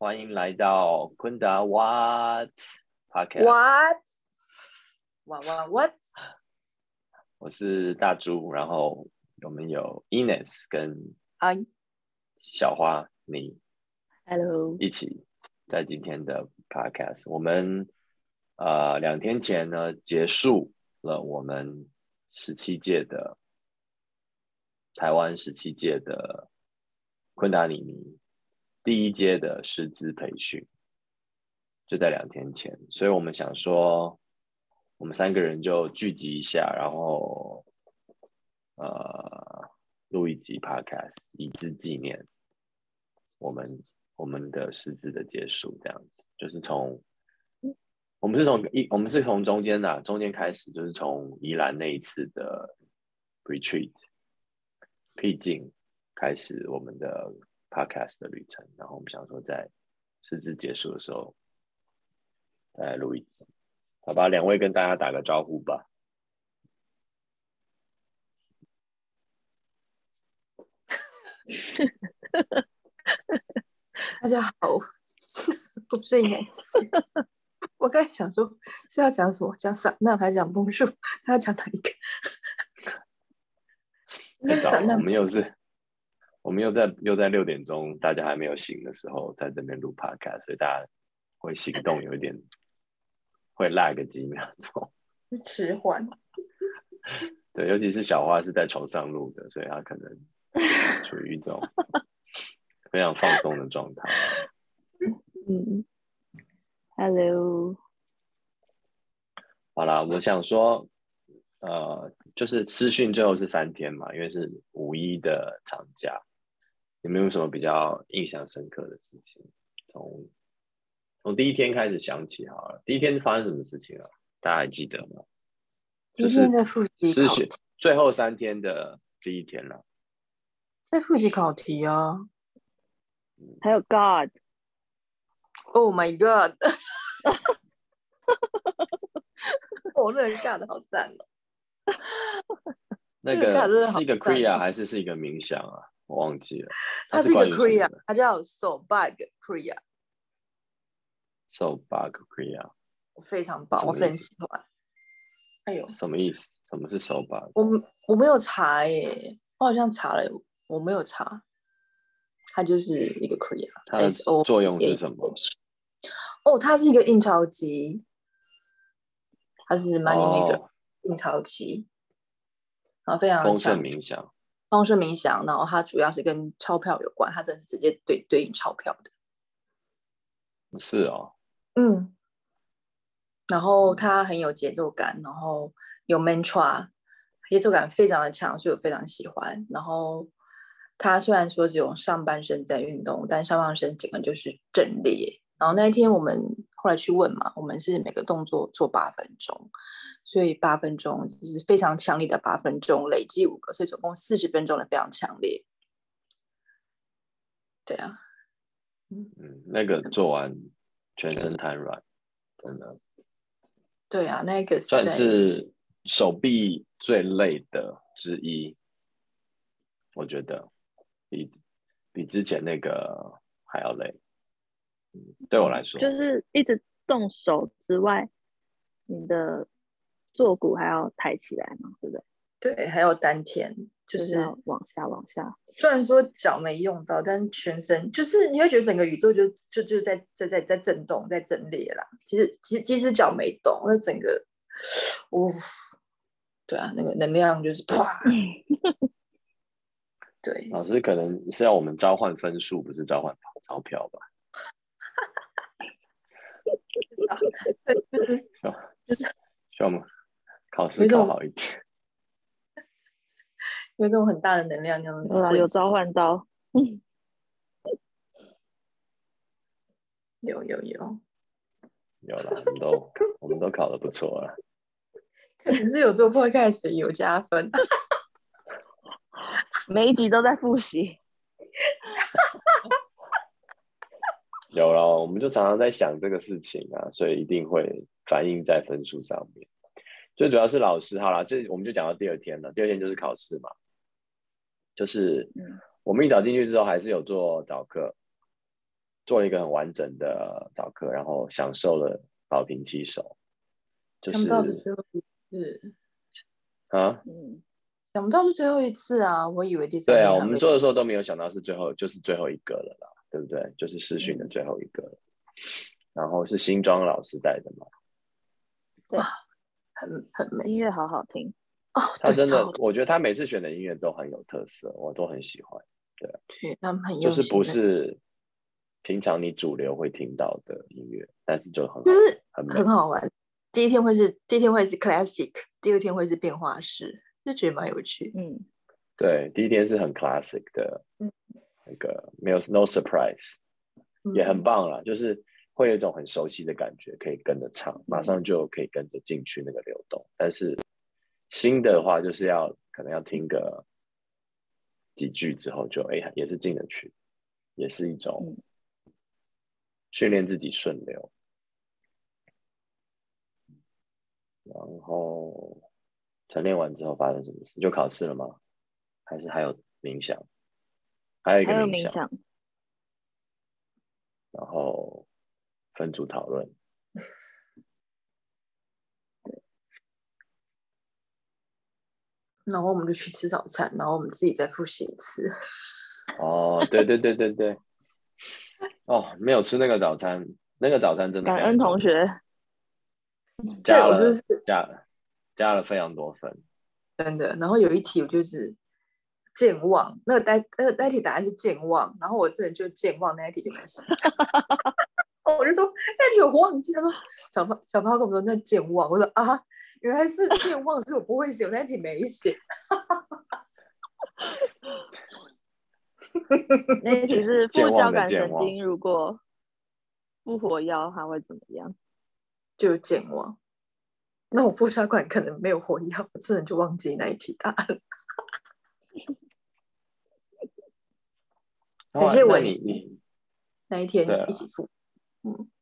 欢迎来到昆达 What Podcast。What? What? What? What? 我是大猪，然后我们有 Ines 跟啊小花你 Hello，一起在今天的 Podcast。我们呃两天前呢结束了我们十七届的台湾十七届的昆达里尼第一阶的师资培训，就在两天前，所以我们想说，我们三个人就聚集一下，然后呃录一集 Podcast，以资纪念我们我们的师资的结束，这样子，就是从我们是从一我们是从中间的、中间开始，就是从宜兰那一次的 retreat 僻静开始我们的 podcast 的旅程，然后我们想说在师资结束的时候再来录一集，好吧？两位跟大家打个招呼吧。大家好，我是 Ines。我刚才想说是要讲什么，讲散那还是讲枫树？他要讲哪一个？应该是散难我们又是，我们又在又在六点钟，大家还没有醒的时候，在这边录 podcast，所以大家会行动有一点会 lag 几秒钟。迟缓。对，尤其是小花是在床上录的，所以她可能 处于一种非常放松的状态。嗯，Hello，好啦，我想说，呃，就是私讯最后是三天嘛，因为是五一的长假，有没有什么比较印象深刻的事情？从从第一天开始想起好了，第一天发生什么事情啊？大家还记得吗？第一天在复习考私讯最后三天的第一天了。在复习考题啊。还有 God，Oh my god！我那个 God 好赞哦。那那个尬的好个是一个赞 Kriya 哦还是是一个冥想啊？我忘记了。它是一个关于什么 Kriya，它叫手 bug Kriya，So bug Kriya 我非常棒，我非常意思喜欢。哎呦，什么意思？什么是 So bug？我我没有查耶，我好像查了，我没有查。它就是一个 Kriya，它的作用是什么？哦，它是一个印钞机，它是 Money Maker 哦印钞机，然后非常丰盛强冥想。丰盛冥想，然后它主要是跟钞票有关，它真的是直接对对应钞票的。是哦，嗯，然后它很有节奏感，然后有 mantra，节奏感非常的强，所以我非常喜欢。然后它虽然说只有上半身在运动，但上半身整个就是阵列。然后那一天我们后来去问嘛，我们是每个动作做八分钟，所以八分钟就是非常强烈的八分钟，累计五个，所以总共四十分钟的非常强烈。对啊，嗯，那个做完全身瘫软，真的对啊，那个算是手臂最累的之一，我觉得比比之前那个还要累。嗯，对我来说，就是一直动手之外，你的坐骨还要抬起来嘛，对不对？对，还有丹田，就就是要往下往下。虽然说脚没用到，但是全身就是你会觉得整个宇宙就就就在在在在震动，在震裂啦。其实其实其实脚没动，那整个，呜、对啊，那个能量就是啪，对，老师可能是要我们召唤分数，不是召唤钞票吧？对，就是希望我们考试考好一点。有一种很大的能量，这样有召唤到。有 有有，有了，我们都我们都考得不错啊。可能是有做 podcast 有加分。每一集都在复习。有了，我们就常常在想这个事情啊，所以一定会反映在分数上面。最主要是老师，好了，这我们就讲到第二天了。第二天就是考试嘛，就是我们一早进去之后，还是有做早课，做了一个很完整的早课，然后享受了保平七手。就是想不到是最后一次，啊，嗯，想不到是最后一次啊！我以为第三对啊，我们做的时候都没有想到是最后，就是最后一个了啦，对不对？就是试训的最后一个了。然后是新庄老师带的嘛，很很美音乐好好听。哦，他真的，我觉得他每次选的音乐都很有特色，我都很喜欢。对，他们很就是不是平常你主流会听到的音乐，但是就很就是很很好玩。第一天会是第一天会是 classic，第二天会是变化式，就觉得蛮有趣。嗯，对，第一天是很 classic 的，嗯那个没有 no surprise，也很嗯棒啦，就是会有一种很熟悉的感觉，可以跟着唱，马上就可以跟着进去那个流动。但是新的话，就是要可能要听个几句之后就，哎也是进得去，也是一种训练自己顺流。然后晨练完之后发生什么事？就考试了吗？还是还有冥想？还有一个冥想，冥想，然后分组讨论。然后我们就去吃早餐，然后我们自己再复习一次。哦，对对对对对。哦，没有吃那个早餐，那个早餐真的感恩同学。加了就是加了加了非常多分。真的。然后有一题我就是健忘，那个呆那个代题答案是健忘，然后我真的就健忘那一题就没写。我就说那题我忘记，他说小胖小胖跟我说那健忘，我说啊原来是健忘，所以我不会写，我那题没写。那一题是副交感的健忘神经，如果不活跃，它会怎么样？就健忘。那我副交感可能没有活跃，我真的就忘记那一题答案。然后感谢文那你你那一天一起复，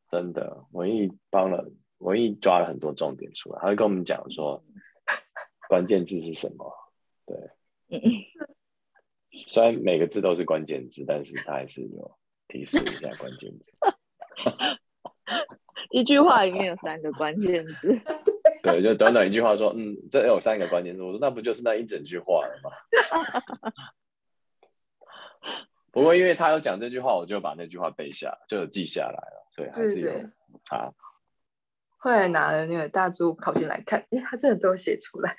真的文艺帮了文艺抓了很多重点出来，他会跟我们讲说 关键字是什么。对，嗯，虽然每个字都是关键字，但是他还是有提示一下关键字。一句话里面有三个关键字。对，就短短一句话说，嗯，这有三个关键字。我说那不就是那一整句话了吗？不过因为他有讲这句话，我就把那句话背下，就有记下来了，所以还是有对对差。后来拿了那个大猪考卷来看，哎，他真的都有写出来。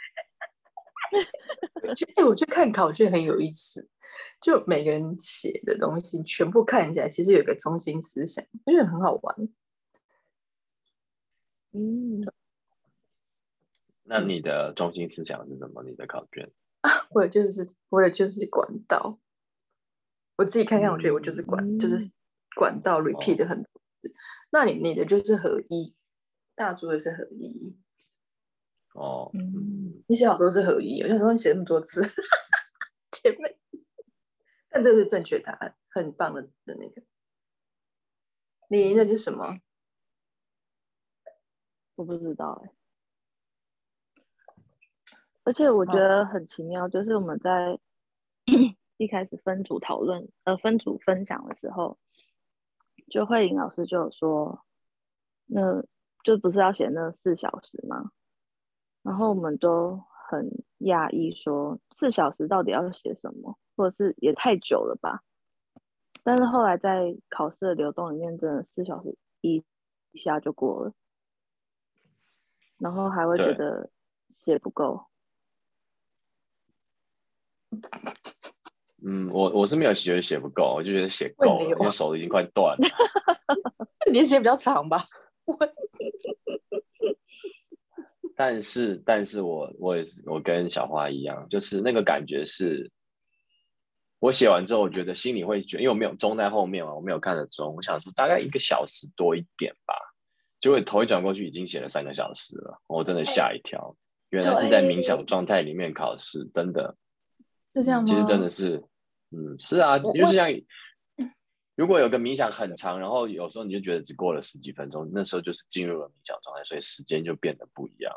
我觉得，哎，我去看考卷很有意思，就每个人写的东西全部看起来，其实有一个中心思想，我觉得很好玩。嗯，那你的中心思想是什么？你的考卷啊？我的就是我的就是管道，我自己看看，我觉得我就是管，就是嗯管道 repeat 很多次。那你你的就是合一，大猪的是合一，哦，嗯你写好多是合一，我想说你写那么多次，姐妹，但这是正确答案，很棒的的那个。你那是什么？我不知道哎、而且我觉得很奇妙，就是我们在 一开始分组讨论，呃，分组分享的时候，就慧颖老师就有说，那就不是要写那四小时吗？然后我们都很讶异，说四小时到底要写什么，或者是也太久了吧？但是后来在考试的流动里面，真的四小时一一下就过了，然后还会觉得写不够。嗯，我我是没有觉得写不够，我就觉得写够了，因为手已经快断了。你写比较长吧？我 但是，但是我我也是，我跟小花一样，就是那个感觉是，我写完之后，我觉得心里会觉得，因为我没有钟在后面嘛，我没有看着钟，我想说大概一个小时多一点吧。结果头一转过去，已经写了三个小时了，我真的吓一跳，原来是在冥想状态里面考试，真的是这样吗？其实真的是，嗯，是啊，就是像如果有个冥想很长，然后有时候你就觉得只过了十几分钟，那时候就是进入了冥想状态，所以时间就变得不一样。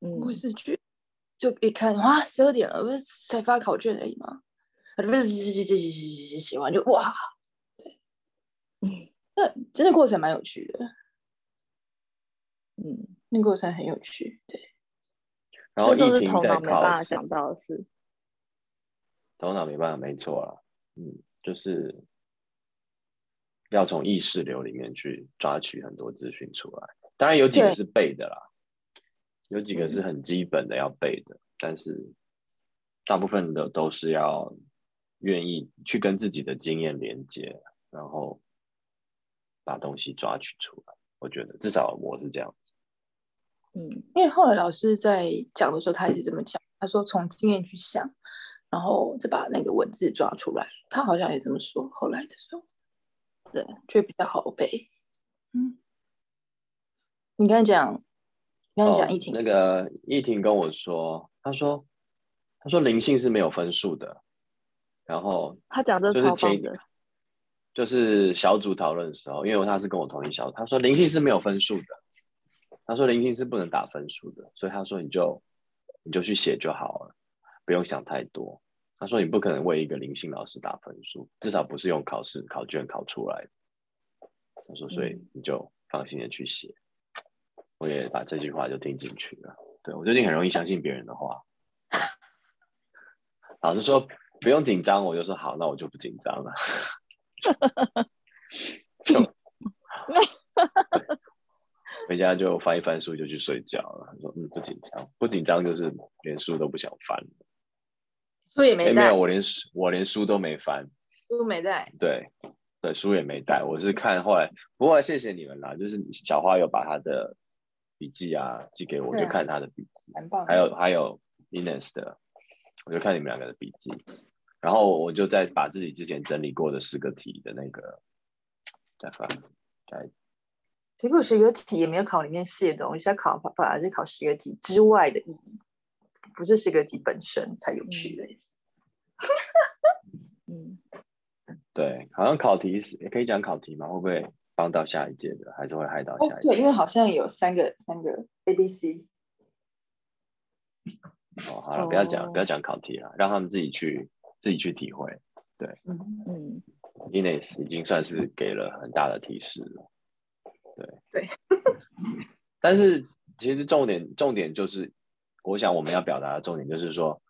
嗯，我是去就一看哇，十二点了，不是才发考卷而已吗？不是写写写写写写完就哇，对，嗯，那真的过程蛮有趣的。嗯，那过程很有趣，对。然后这都是疫情在头脑没办，法想到的事。头脑没办法，没错啊，嗯，就是要从意识流里面去抓取很多资讯出来。当然有几个是背的啦，有几个是很基本的要背的，但是大部分的都是要愿意去跟自己的经验连接，然后把东西抓取出来。我觉得至少我是这样。嗯因为后来老师在讲的时候，他也是这么讲，他说从经验去想，然后再把那个文字抓出来。他好像也这么说，后来的时候，对，就比较好背。嗯，你刚才讲，你刚才讲哦疫情，那个易婷跟我说，他说他说灵性是没有分数的，然后他讲的就是前一超棒的，就是小组讨论的时候，因为他是跟我同一小组，他说灵性是没有分数的，他说灵性是不能打分数的，所以他说你就你就去写就好了，不用想太多。他说你不可能为一个灵性老师打分数，至少不是用考试考卷考出来的。他说，所以嗯你就放心的去写。我也把这句话就听进去了。对我最近很容易相信别人的话，老师说不用紧张，我就说好，那我就不紧张了。就 回家就翻一翻书就去睡觉了。他说嗯不紧张，不紧张就是连书都不想翻了。哎、书也没带没有，，我连书我连书都没翻。书没带，对对，书也没带，我是看后来。不过谢谢你们啦，就是小花有把她的笔记啊寄给我，啊就看她的笔记，很棒。还有还有 Ines 的，我就看你们两个的笔记，然后我就再把自己之前整理过的十个题的那个再翻，再结果十个题也没有考里面写的东西，要考反而是考十个题之外的意义，不是十个题本身才有趣的。嗯，对，好像考题是也可以讲考题吗？会不会帮到下一届的，还是会害到哦下一，届？对，因为好像有三个三个 A、B、C。哦，好了，不要讲哦不要讲考题了，让他们自己去自己去体会。对嗯，嗯，Ines 已经算是给了很大的提示了，对对。但是其实重点重点就是，我想我们要表达的重点就是说，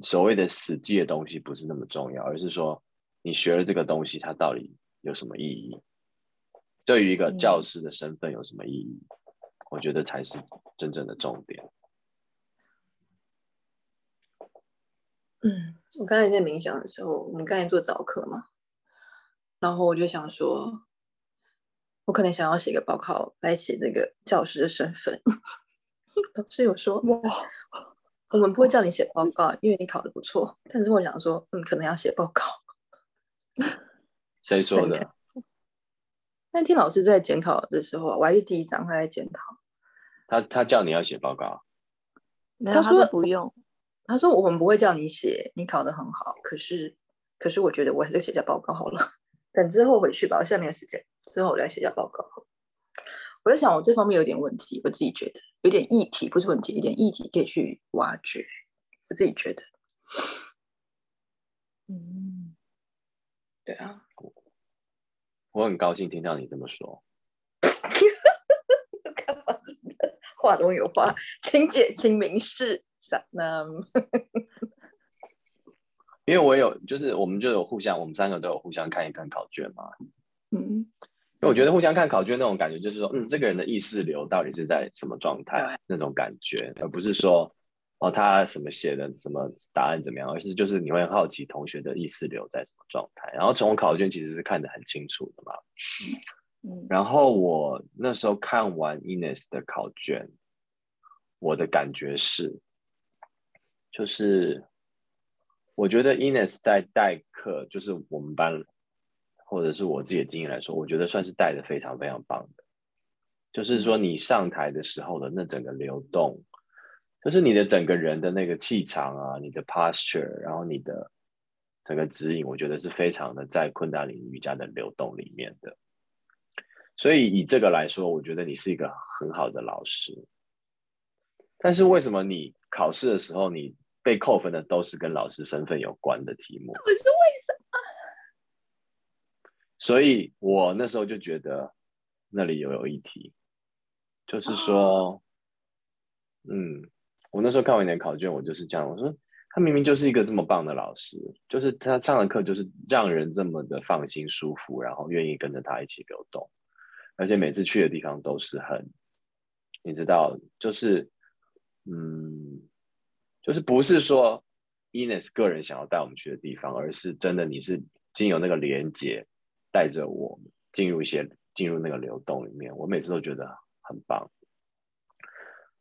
所谓的死记的东西不是那么重要，而是说你学了这个东西，它到底有什么意义？对于一个嗯教师的身份有什么意义？我觉得才是真正的重点。嗯，我刚才在冥想的时候，我们刚才做早课嘛，然后我就想说，我可能想要写个报告来写那个教师的身份。老师有说，哇，我们不会叫你写报告，因为你考得不错。但是我想说，嗯，可能要写报告。谁说的？那天老师在检讨的时候啊，我还是第一章他在检讨，他他叫你要写报告，他他说说不用，他说我们不会叫你写，你考得很好，可是可是我觉得我还是写下报告好了，等之后回去吧，我现在没有时间，之后我再写下报告好了。我在想，我这方面有点问题，我自己觉得有点议题，不是问题，有点议题可以去挖掘。我自己觉得，嗯，对啊，我很高兴听到你这么说。干嘛？话中有话，请解清明示。那因为我有，就是我们就有互相，我们三个都有互相看一看考卷嘛。嗯，因为我觉得互相看考卷那种感觉，就是说，嗯，这个人的意识流到底是在什么状态，那种感觉，而不是说，哦，他什么写的什么答案怎么样，而是就是你会很好奇同学的意识流在什么状态。然后从考卷其实是看得很清楚的嘛。嗯，然后我那时候看完 Ines 的考卷，我的感觉是，就是我觉得 Ines 在代课，就是我们班或者是我自己的经验来说，我觉得算是带的非常非常棒的。就是说，你上台的时候的那整个流动，就是你的整个人的那个气场啊，你的 posture，然后你的整个指引，我觉得是非常的在昆达里瑜伽的流动里面的。所以以这个来说，我觉得你是一个很好的老师。但是为什么你考试的时候，你被扣分的都是跟老师身份有关的题目？可是为什么？所以我那时候就觉得那里有有一题。就是说，嗯，我那时候看完你的考卷，我就是这样，我说他明明就是一个这么棒的老师，就是他上的课就是让人这么的放心舒服，然后愿意跟着他一起流动，而且每次去的地方都是很，你知道，就是，嗯，就是不是说 Ines 个人想要带我们去的地方，而是真的你是经由那个连接带着我进入一些进入那个流动里面，我每次都觉得。很棒，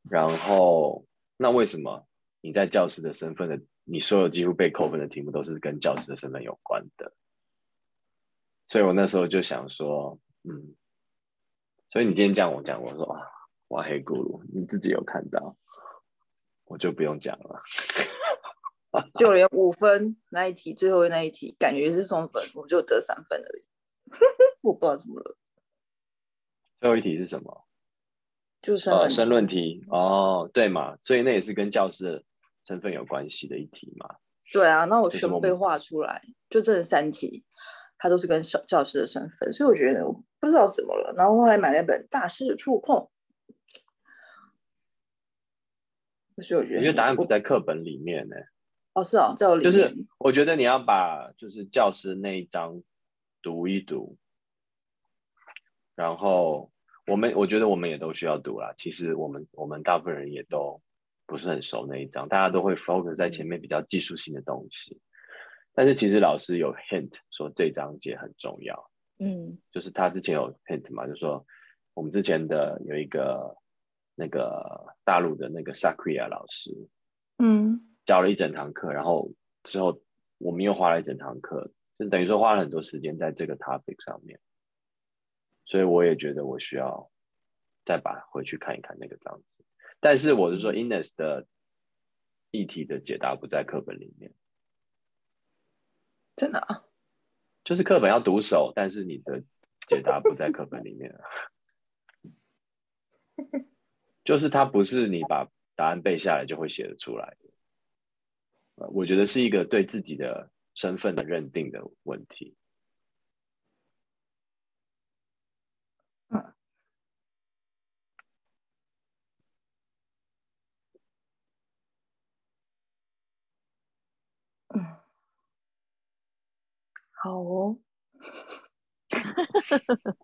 然后那为什么你在教师的身份的，你所有几乎被扣分的题目都是跟教师的身份有关的？所以我那时候就想说，嗯，所以你今天这样我讲，我说啊，哇黑咕噜，你自己有看到，我就不用讲了，就连五分那一题，最后那一题，感觉是送分，我就得三分而已，我不知道怎么了。最后一题是什么？就是呃，申论题哦，对嘛，所以那也是跟教师的身份有关系的一题嘛。对啊，那我全部被画出来，就这三题，它都是跟教教师的身份，所以我觉得我不知道怎么了。然后后来买了一本《大师的触碰》，所以我觉得，我觉得答案不在课本里面呢。哦，是哦，在我里面。就是我觉得你要把就是教师那一章读一读，然后。我们我觉得我们也都需要读啦。其实我们我们大部分人也都不是很熟那一章，大家都会 focus 在前面比较技术性的东西。但是其实老师有 hint 说这章节很重要，嗯，就是他之前有 hint 嘛，就说我们之前的有一个那个大陆的那个 Sakria 老师，嗯，教了一整堂课，然后之后我们又花了一整堂课，就等于说花了很多时间在这个 topic 上面。所以我也觉得我需要再把回去看一看那个章子，但是我是说，Ines 的议题的解答不在课本里面，真的啊？就是课本要读熟，但是你的解答不在课本里面 就是它不是你把答案背下来就会写得出来的。我觉得是一个对自己的身份的认定的问题。好哦，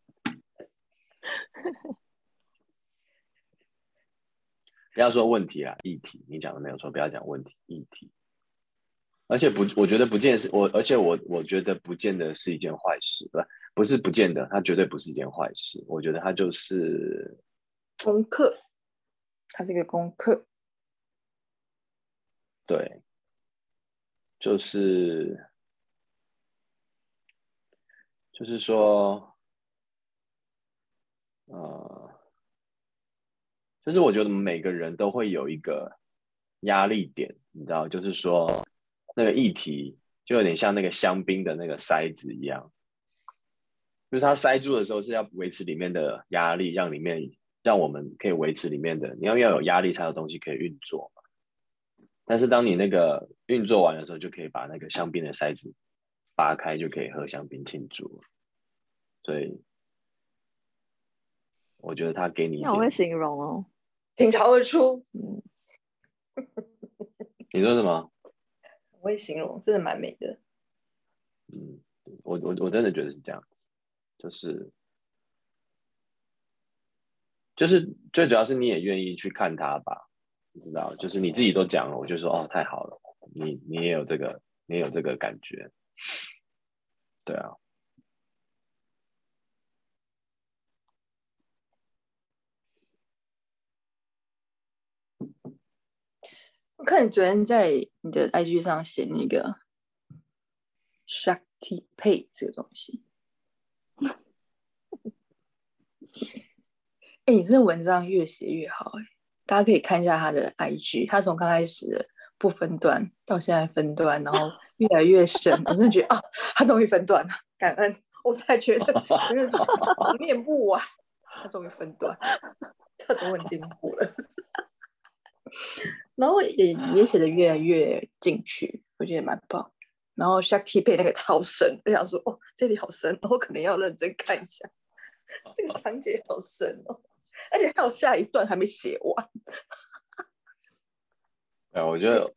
不要说问题啊，议题，你讲的没有错，不要讲问题，议题。而且不，我觉得不见是，我而且我我觉得不见得是一件坏事，不，不是不见得，它绝对不是一件坏事。我觉得它就是功课，它是一个功课，对，就是。就是说，呃，就是我觉得每个人都会有一个压力点，你知道，就是说那个议题就有点像那个香槟的那个塞子一样，就是它塞住的时候是要维持里面的压力，让里面让我们可以维持里面的，你要要有压力才有东西可以运作嘛。但是当你那个运作完的时候，就可以把那个香槟的塞子。扒开就可以喝香槟庆祝，所以我觉得他给你，我会形容哦，倾巢而出。嗯，你说什么？会形容，真的蛮美的。嗯，我我我真的觉得是这样，就是就是最主要是你也愿意去看他吧，你知道，就是你自己都讲了，我就说哦，太好了，你你也有这个，你也有这个感觉。对啊，看你昨天在你的 IG 上写那个 Shakti Pay 这个东西。哎、你这文章越写越好哎、大家可以看一下他的 IG，他从刚开始不分段到现在分段，然后越来越深。我真的觉得啊，他终于分段了，感恩！我才觉得真的是念不完，他终于分段，他终于进步了。然后也也写的越来越进去，我觉得蛮棒。然后 Shakti 配那个超深，我想说哦，这里好深，我可能要认真看一下。这个章节好深哦，而且还有下一段还没写完，哎，我觉得？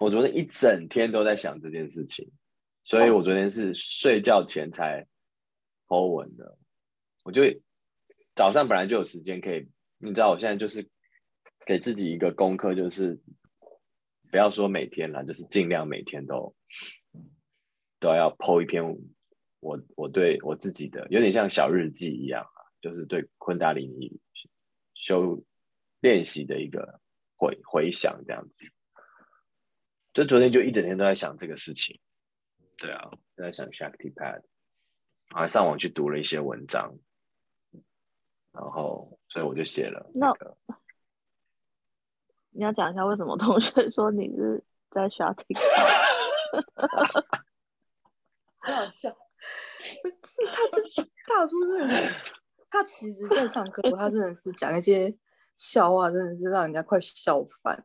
我昨天一整天都在想这件事情，所以我昨天是睡觉前才 Po 文的。我就早上本来就有时间可以，你知道，我现在就是给自己一个功课，就是不要说每天啦，就是尽量每天都都要 Po 一篇我我对我自己的有点像小日记一样啊，就是对昆达里尼修练习的一个回回想这样子。就昨天就一整天都在想这个事情，对啊，都在想 Shakti Pad，还上网去读了一些文章，然后所以我就写了那那个。你要讲一下为什么同学说你是在刷 TikTok？很好笑。不是他这大叔是，他其实在上课，他真的是讲一些笑话，真的是让人家快笑翻。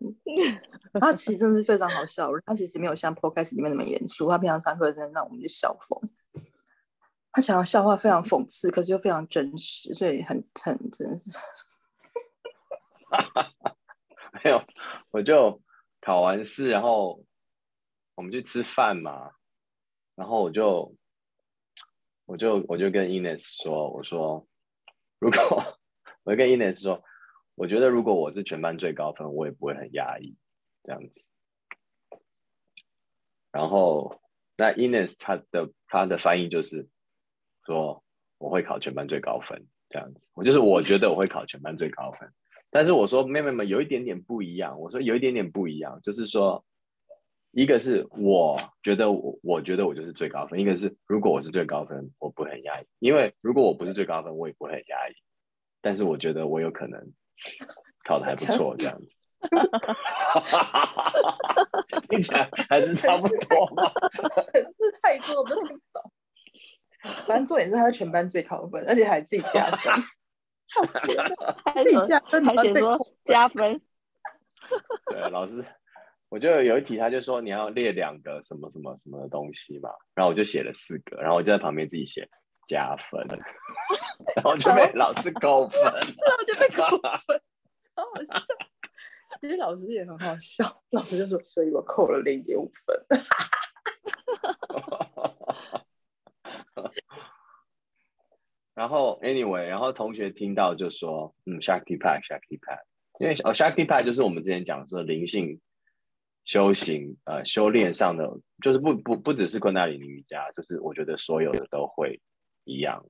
他其实真的是非常好笑，他其实没有像 Podcast 里面那么严肃，他平常上课真的让我们就笑疯。他讲的笑话非常讽刺，可是又非常真实，所以很很真的是。没有，我就考完试，然后我们去吃饭嘛，然后我就我就我就跟 Ines 说，我说如果 我跟 Ines 说，我觉得如果我是全班最高分，我也不会很压抑这样子。然后那 Ines 他的他的翻译就是说我会考全班最高分这样子，我就是我觉得我会考全班最高分。但是我说没有没有没有，有一点点不一样。我说有一点点不一样，就是说，一个是我觉得我我觉得我就是最高分，一个是如果我是最高分，我不会很压抑，因为如果我不是最高分，我也不会很压抑。但是我觉得我有可能考的还不错，这样子。听起来还是差不多嘛。字太多，我都听不懂。反正重点是他是全班最高分，而且还自己加分！自己加分，还写说加分，对，老师，我就有一题，他就说你要列两个什么什么什么的东西嘛，然后我就写了四个，然后我就在旁边自己写加分，然后就被老师扣分。然后就被扣分，超好笑。其实老师也很好笑，老师就说，所以我扣了零点五分。然后 anyway，然后同学听到就说，嗯，Shakti Pad Shakti Pad，因为哦 Shakti Pad 就是我们之前讲说灵性修行呃修炼上的，就是不不不只是昆达里尼瑜伽，就是我觉得所有的都会一样，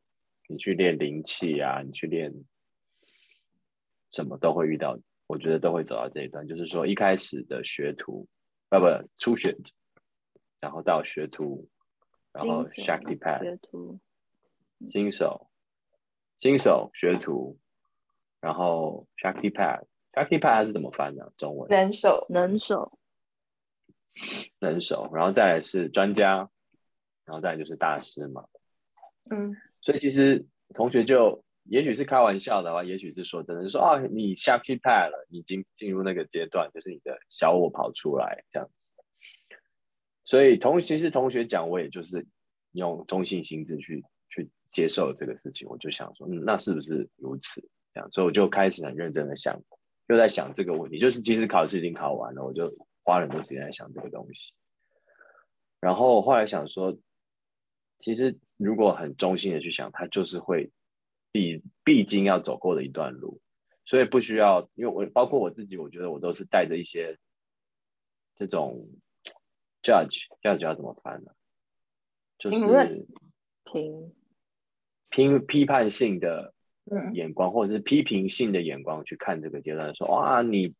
你去练灵气啊，你去练什么都会遇到，我觉得都会走到这一段，就是说一开始的学徒，啊不初学者，然后到学徒，然后 Shakti Pad。新手、新手学徒，然后 Shakti Pad，Shakti Pad 它是怎么翻的？中文能手，能手，能手，然后再来是专家，然后再来就是大师嘛。嗯，所以其实同学就也许是开玩笑的话，也许是说真的，就说啊，你 Shakti Pad 了，你已经进入那个阶段，就是你的小我跑出来这样子。所以同其实同学讲，我也就是用中性心智去去接受这个事情，我就想说，嗯，那是不是如此？这样，所以我就开始很认真的想，又在想这个问题，就是其实考试已经考完了，我就花了很多时间在想这个东西。然后后来想说，其实如果很中心的去想，它就是会必必经要走过的一段路，所以不需要，因为我包括我自己，我觉得我都是带着一些这种 judge judge 要怎么翻呢？就是评批批判性的嗯。眼光，或者是批评性的眼光去看这个阶段，说哇，你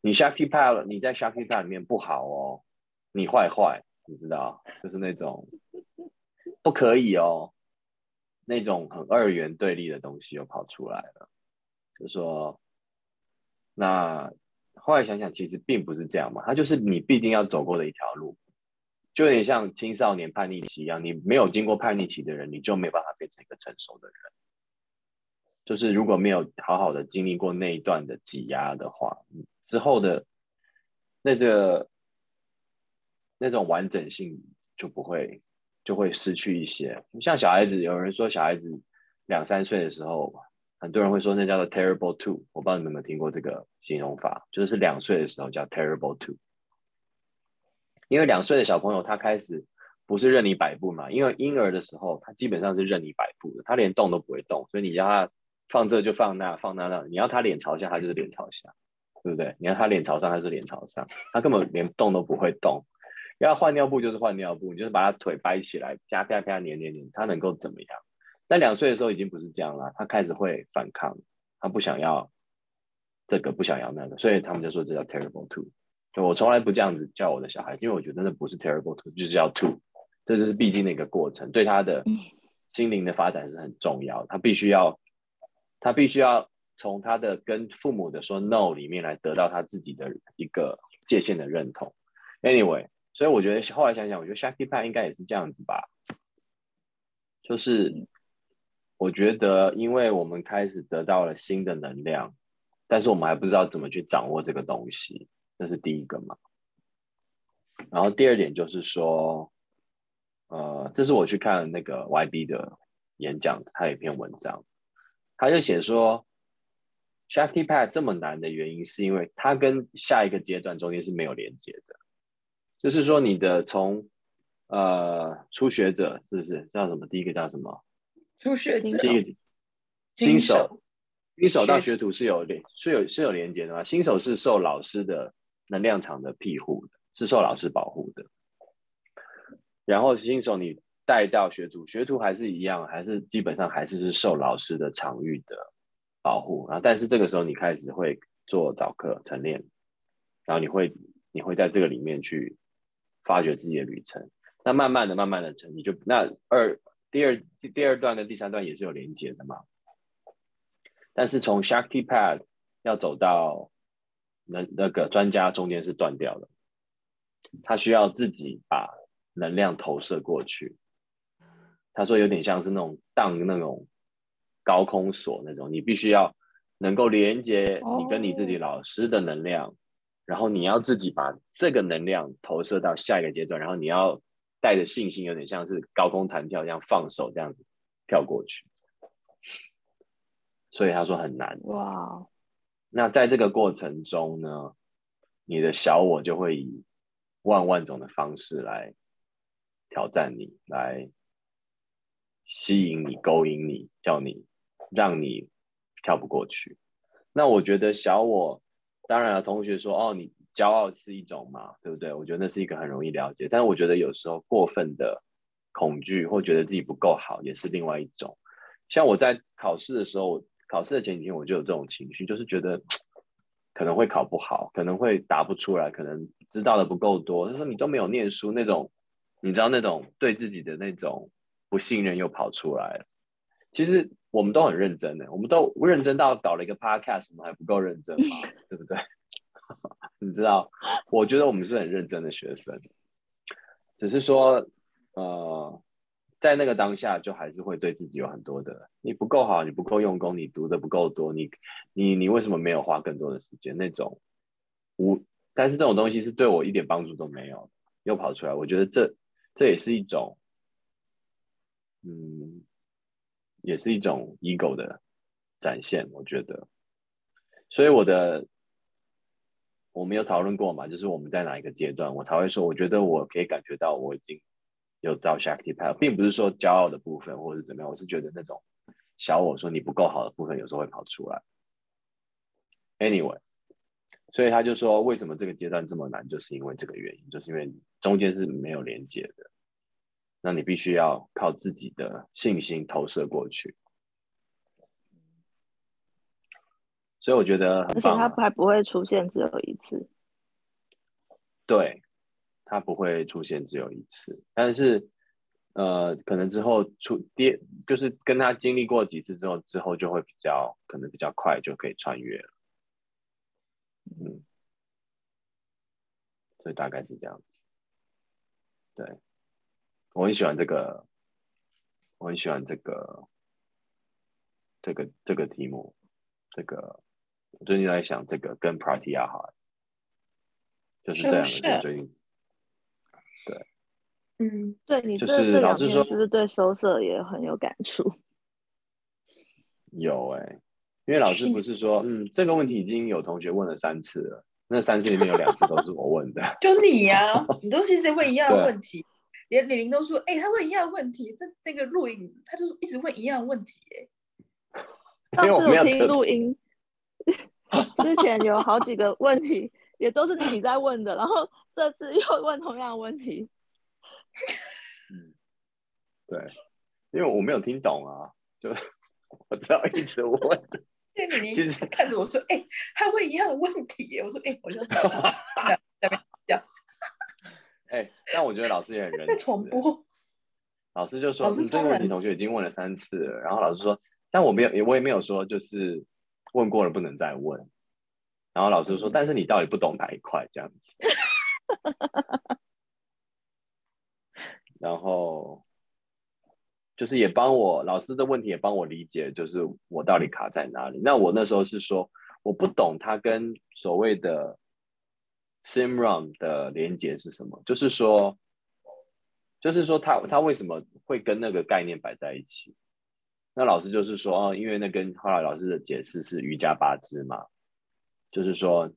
你 Shakti p a l 你在 Shakti p a l 里面不好哦，你坏坏，你知道，就是那种 不可以哦，那种很二元对立的东西又跑出来了，就说那后来想想，其实并不是这样嘛，它就是你必定要走过的一条路，就有点像青少年叛逆期一样，你没有经过叛逆期的人，你就没有办法变成一个成熟的人。就是如果没有好好的经历过那一段的挤压的话，之后的那个那种完整性就不会就会失去一些。像小孩子，有人说小孩子两三岁的时候，很多人会说那叫做 terrible two。我不知道你们有没有听过这个形容法，就是两岁的时候叫 terrible two。因为两岁的小朋友他开始不是任你摆布嘛，因为婴儿的时候他基本上是任你摆布的，他连动都不会动，所以你让他。放这就放那，放那那，你要他脸朝下，他就是脸朝下，对不对？你要他脸朝上，他是脸朝上，他根本连动都不会动。要换尿布就是换尿布，你就是把他腿掰起来，啪啪啪，黏黏黏，他能够怎么样？但两岁的时候已经不是这样了，他开始会反抗，他不想要这个，不想要那个，所以他们就说这叫 terrible two。就我从来不这样子叫我的小孩，因为我觉得那不是 terrible two，就是叫 two，这就是必经的一个过程，对他的心灵的发展是很重要，他必须要。他必须要从他的跟父母的说 no 里面来得到他自己的一个界限的认同。Anyway，所以我觉得后来想想，我觉得 Shakti Pan 应该也是这样子吧。就是我觉得，因为我们开始得到了新的能量，但是我们还不知道怎么去掌握这个东西，这是第一个嘛。然后第二点就是说，呃，这是我去看那个 YB 的演讲，他有一篇文章。他就写说，Shafty Pad 这么难的原因，是因为它跟下一个阶段中间是没有连接的。就是说，你的从呃初学者是不是叫什么？第一个叫什么？初学者。第一个新手，新手到学徒是有连是有是有连接的吗？新手是受老师的能量场的庇护的，是受老师保护的。然后新手你。带到学徒，学徒还是一样，还是基本上还是是受老师的场域的保护啊。但是这个时候你开始会做早课晨练，然后你会你会在这个里面去发掘自己的旅程。那慢慢的、慢慢的成，你就那二第二第二段跟第三段也是有连接的嘛。但是从 Shakti Pad 要走到那那个专家中间是断掉的，他需要自己把能量投射过去。他说有点像是那种荡那种高空锁那种，你必须要能够连接你跟你自己老师的能量，然后你要自己把这个能量投射到下一个阶段，然后你要带着信心，有点像是高空弹跳这样放手这样子跳过去。所以他说很难。哇！那在这个过程中呢，你的小我就会以万万种的方式来挑战你，来。吸引你、勾引你、叫你、让你跳不过去。那我觉得小我，当然了，同学说哦，你骄傲是一种嘛，对不对？我觉得那是一个很容易了解。但是我觉得有时候过分的恐惧或觉得自己不够好，也是另外一种。像我在考试的时候，考试的前几天我就有这种情绪，就是觉得可能会考不好，可能会答不出来，可能知道的不够多。他说你都没有念书那种，你知道那种对自己的那种。不信任又跑出来了。其实我们都很认真的，我们都认真到搞了一个 podcast，我们还不够认真吗？对不对？你知道，我觉得我们是很认真的学生，只是说，呃，在那个当下，就还是会对自己有很多的，你不够好，你不够用功，你读的不够多，你你你为什么没有花更多的时间？那种无，但是这种东西是对我一点帮助都没有，又跑出来，我觉得这这也是一种。嗯，也是一种 ego 的展现，我觉得。所以我的我们有讨论过嘛？就是我们在哪一个阶段，我才会说，我觉得我可以感觉到我已经有到 Shakti p a 并不是说骄傲的部分或者是怎么样，我是觉得那种小我说你不够好的部分，有时候会跑出来。Anyway，所以他就说，为什么这个阶段这么难，就是因为这个原因，就是因为中间是没有连接的。那你必须要靠自己的信心投射过去。所以我觉得很而且棒、啊。它还不会出现只有一次。对，它不会出现只有一次，但是呃，可能之后出第就是跟他经历过几次之后，之后就会比较可能比较快就可以穿越了。嗯，所以大概是这样子。对，我很喜欢这个，我很喜欢这个这个这个题目，这个我最近在想这个跟 Pratya 好，就是这样的是不是事最近。嗯，对你就这这两是老师说天是不是对收色也很有感触？有哎、因为老师不 是说，嗯，这个问题已经有同学问了三次了，那三次里面有两次都是我问的。就你呀、你都是一直问一样的对问题，连李玲都说，哎、他问一样的问题，这那个录影，他就是一直问一样的问题、哎，上因为我没有次我听录音，之前有好几个问题也都是你在问的，然后这次又问同样的问题。嗯，对，因为我没有听懂啊，就我只要一直问。对，李玲其实看着我说，哎、他问一样的问题、耶我说，哎、我就 知道那讲哎、但我觉得老师也很认真。在重播，老师就说，老师嗯，这个问题同学已经问了三次了，然后老师说，但我没有，我也没有说就是问过了不能再问。然后老师说，但是你到底不懂哪一块这样子？然后就是也帮我老师的问题也帮我理解，就是我到底卡在哪里。那我那时候是说，我不懂它跟所谓的 SimRun 的连接是什么，就是说，就是说它它为什么会跟那个概念摆在一起？那老师就是说，哦，因为那跟后来老师的解释是瑜伽八支嘛，就是说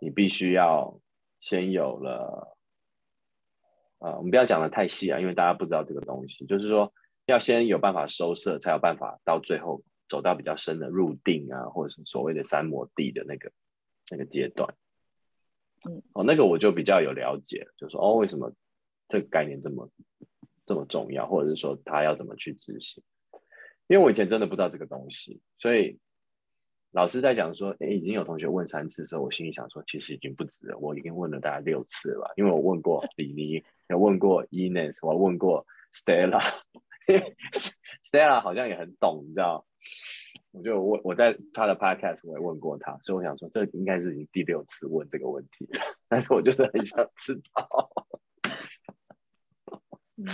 你必须要先有了。呃，我们不要讲的太细啊，因为大家不知道这个东西。就是说，要先有办法收摄，才有办法到最后走到比较深的入定啊，或者是所谓的三摩地的那个那个阶段。嗯，哦，那个我就比较有了解，就说哦，为什么这个概念这么这么重要，或者是说他要怎么去执行？因为我以前真的不知道这个东西，所以老师在讲说，诶，已经有同学问三次的时候，我心里想说，其实已经不止了，我已经问了大概六次了，因为我问过李妮，有问过 Ines，我问过 Stella，Stella 好像也很懂，你知道？我就问我在他的 podcast 我也问过他，所以我想说，这应该是已经第六次问这个问题了，但是我就是很想知道。嗯，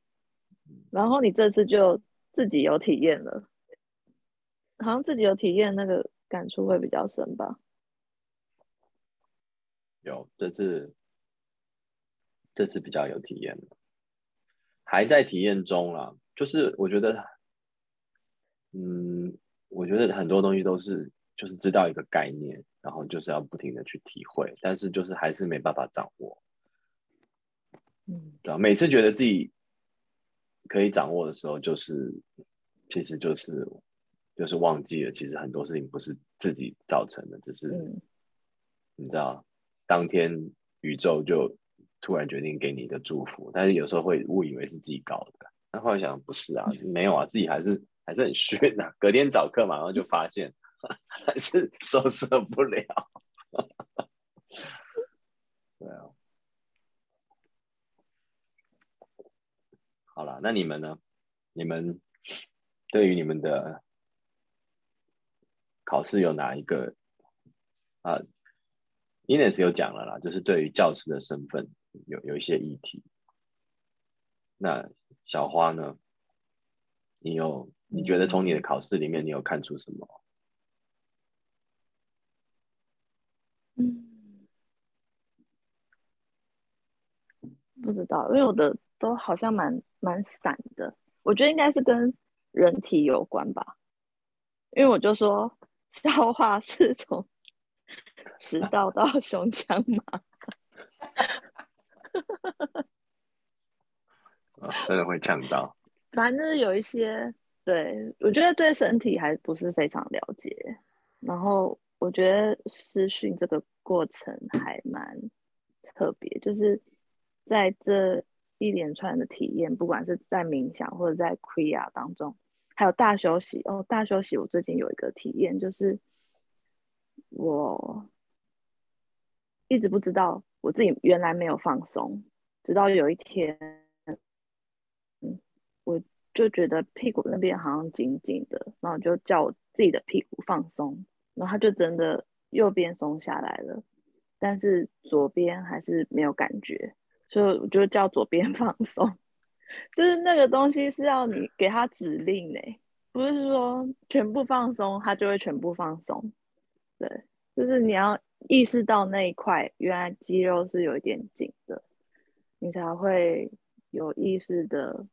然后你这次就自己有体验了，好像自己有体验，那个感触会比较深吧？有，这次这次比较有体验了，还在体验中啦。就是我觉得，嗯，我觉得很多东西都是就是知道一个概念，然后就是要不停的去体会，但是就是还是没办法掌握。嗯，每次觉得自己可以掌握的时候，就是其实就是就是忘记了，其实很多事情不是自己造成的，只是、嗯你知道，当天宇宙就突然决定给你一个祝福，但是有时候会误以为是自己搞的，但后来想不是啊，没有啊，自己还是还是很逊啊。隔天早课嘛，然后就发现 还是收拾不了。对啊。好了，那你们呢？你们对于你们的考试有哪一个啊？Ines 有讲了啦，就是对于教师的身份有有一些议题。那小花呢？你有你觉得从你的考试里面，你有看出什么？嗯，不知道，因为我的都好像蛮蛮散的，我觉得应该是跟人体有关吧。因为我就说消化是从食道到胸腔嘛，啊，真的会呛到。反正就是有一些，对，我觉得对身体还不是非常了解，然后我觉得私训这个过程还蛮特别，就是在这一连串的体验，不管是在冥想或者在 Kriya 当中，还有大休息哦，大休息我最近有一个体验，就是我一直不知道我自己原来没有放松，直到有一天，嗯，我就觉得屁股那边好像紧紧的，然后就叫我自己的屁股放松，然后他就真的右边松下来了，但是左边还是没有感觉，所以我就叫左边 放松，就是那个东西是要你给他指令嘞，不是说全部放松，他就会全部放松。对，就是你要意识到那一块原来肌肉是有一点紧的，你才会有意识的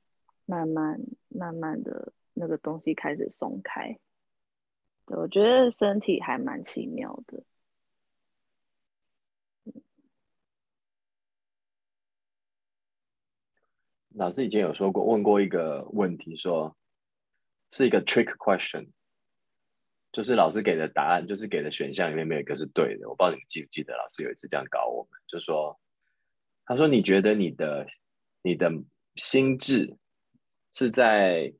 慢慢慢慢的那个东西开始松开。对，我觉得身体还蛮奇妙的。老师以前有说过，问过一个问题，说是一个 trick question。就是老师给的答案，就是给的选项里面没有一个是对的。我不知道你们记不记得，老师有一次这样搞我们，就说：“他说你觉得你的你的心智是在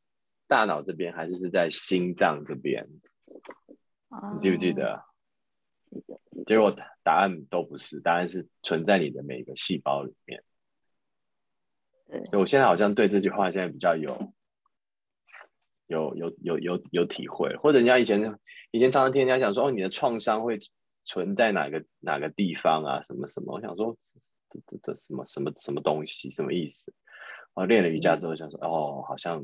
大脑这边，还是是在心脏这边？你记不记得？结果答案都不是，答案是存在你的每一个细胞里面。我现在好像对这句话现在比较有。”有有有有有体会，或者人家以前以前常常听人家讲说，哦，你的创伤会存在哪个哪个地方啊？什么什么？我想说，这这这什么什么什么东西？什么意思？然后练了瑜伽之后，想说，哦，好像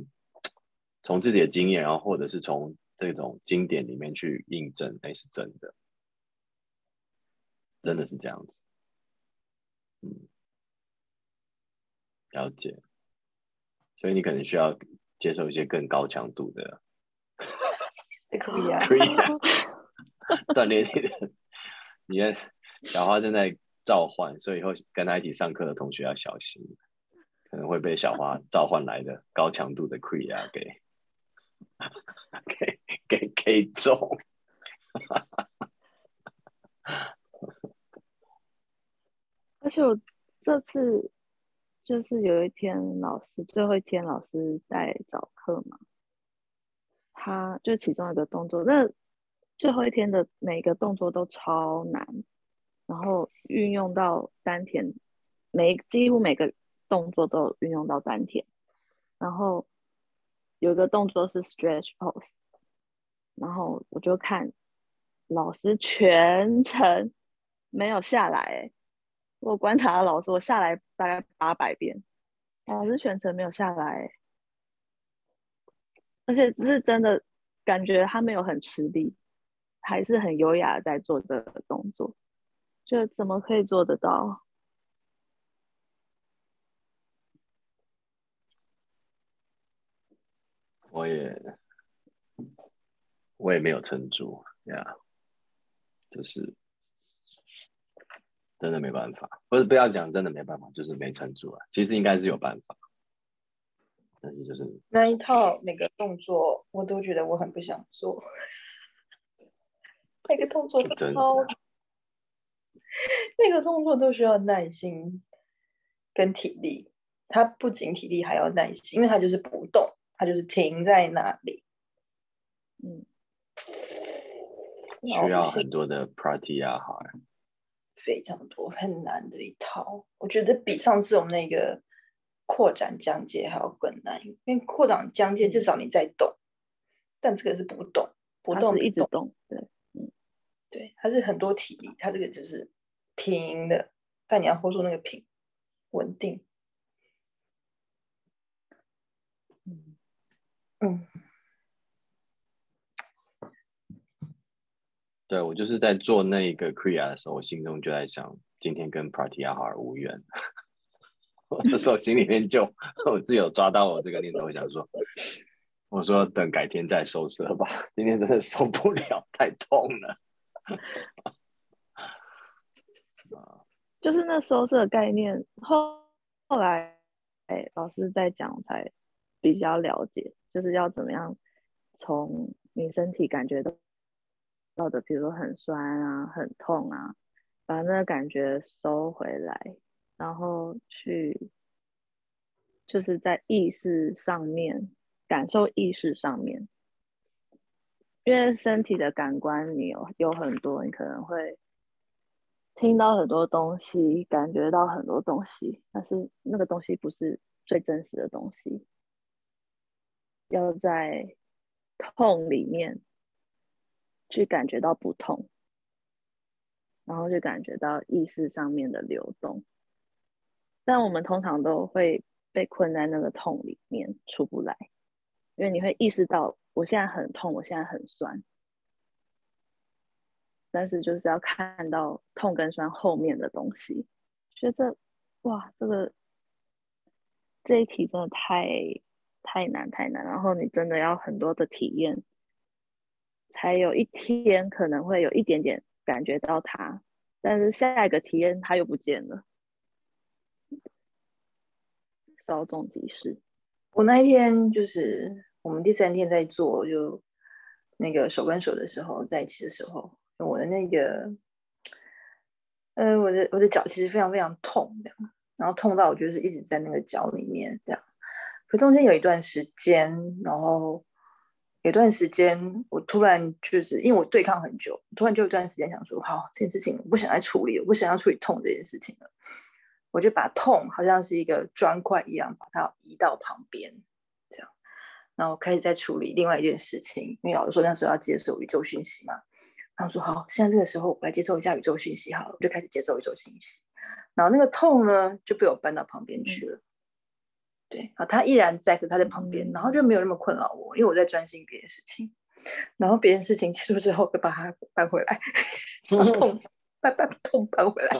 从自己的经验，然后或者是从这种经典里面去印证，哎，是真的，真的是这样子。嗯，了解。所以你可能需要。接受一些更高强度的，可以啊，可以锻炼你的。你的小花正在召唤，所以以后跟他一起上课的同学要小心，可能会被小花召唤来的高强度的 c r e a 给给给给中。而且我这次。就是有一天老师最后一天老师在早课嘛，他就其中一个动作，那最后一天的每个动作都超难，然后运用到丹田，每几乎每个动作都运用到丹田，然后有一个动作是 stretch pose，然后我就看老师全程没有下来，我观察老师，我下来大概八百遍，老师全程没有下来，而且只是真的感觉他没有很吃力，还是很优雅在做这个动作，就怎么可以做得到？我也我也没有撑住呀，就是。真的没办法，不是不要讲，真的没办法，就是没撑住啊。其实应该是有办法，但是就是那一套每个动作，我都觉得我很不想做。那个动作超，那个动作都需要耐心跟体力。它不仅体力还要耐心，因为它就是不动，它就是停在那里。嗯，需要很多的 pratyahara。非常多很难的一套，我觉得比上次我们那个扩展讲解还要更难，因为扩展讲解至少你在动，但这个是不动，不动一直动，对，嗯，对，它是很多体力，它这个就是平的，但你要 hold 住那个平，稳定，嗯。嗯。对我就是在做那一个 Kriya 的时候，我心中就在想，今天跟 Pratyahar 无缘。我那时候心里面就 我自己有抓到我这个念头，我想说，我说等改天再收摄吧，今天真的受不了，太痛了。就是那收摄的概念，后后来哎，老师在讲才比较了解，就是要怎么样从你身体感觉到。到的，比如说很酸啊，很痛啊，把那个感觉收回来，然后去，就是在意识上面感受意识上面，因为身体的感官你有有很多，你可能会听到很多东西，感觉到很多东西，但是那个东西不是最真实的东西。要在痛里面去感觉到不痛，然后去感觉到意识上面的流动。但我们通常都会被困在那个痛里面出不来，因为你会意识到我现在很痛，我现在很酸，但是就是要看到痛跟酸后面的东西。觉得哇，这个这一题真的太太难太难，然后你真的要很多的体验，才有一天可能会有一点点感觉到它，但是下一个体验它又不见了。稍纵即逝。我那一天就是我们第三天在做就那个手跟手的时候，在一起的时候，我的那个，呃，我的我的脚其实非常非常痛，这样，然后痛到我觉得是一直在那个脚里面这样。可中间有一段时间，然后有段时间，我突然就是因为我对抗很久，突然就有段时间想说，好，这件事情我不想再处理，我不想要处理痛这件事情了。我就把痛好像是一个砖块一样，把它移到旁边，这样，然后开始在处理另外一件事情。因为老师说那时候要接受宇宙讯息嘛，然后说好，现在这个时候我来接受一下宇宙讯息好了，我就开始接受宇宙讯息。然后那个痛呢就被我搬到旁边去了，对，啊，他依然在，可他在旁边，然后就没有那么困扰我，因为我在专心别的事情。然后别的事情结束之后，就把它搬回来，把痛 搬搬痛搬回来。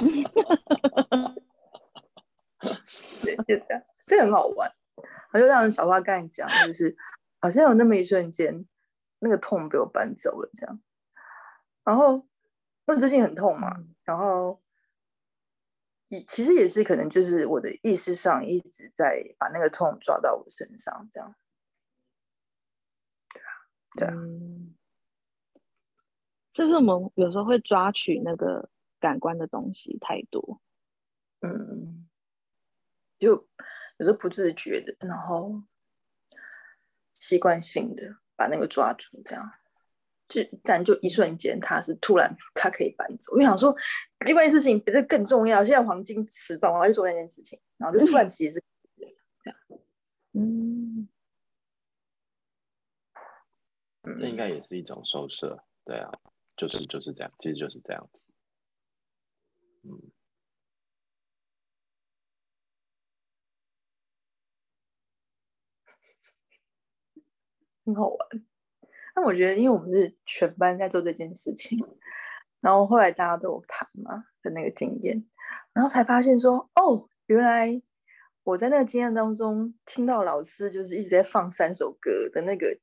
对，就这样，这很好玩。我就让小花跟你讲，就是好像有那么一瞬间，那个痛被我搬走了，这样。然后因为最近很痛嘛，然后也其实也是可能就是我的意识上一直在把那个痛抓到我身上，这样。对啊，对啊。是不是我们有时候会抓取那个感官的东西太多？嗯。就有时候不自觉的，然后习惯性的把那个抓住，这样就但就一瞬间，他是突然他可以搬走。我想说，另外一件事情比这更重要。现在黄金吃饭，我要去做那件事情，然后就突然其实是这样。嗯，这应该也是一种收摄，对啊，就是就是这样，其实就是这样子。嗯。很好玩，那我觉得，因为我们是全班在做这件事情，然后后来大家都有谈嘛的那个经验，然后才发现说，哦，原来我在那个经验当中听到老师就是一直在放三首歌的那个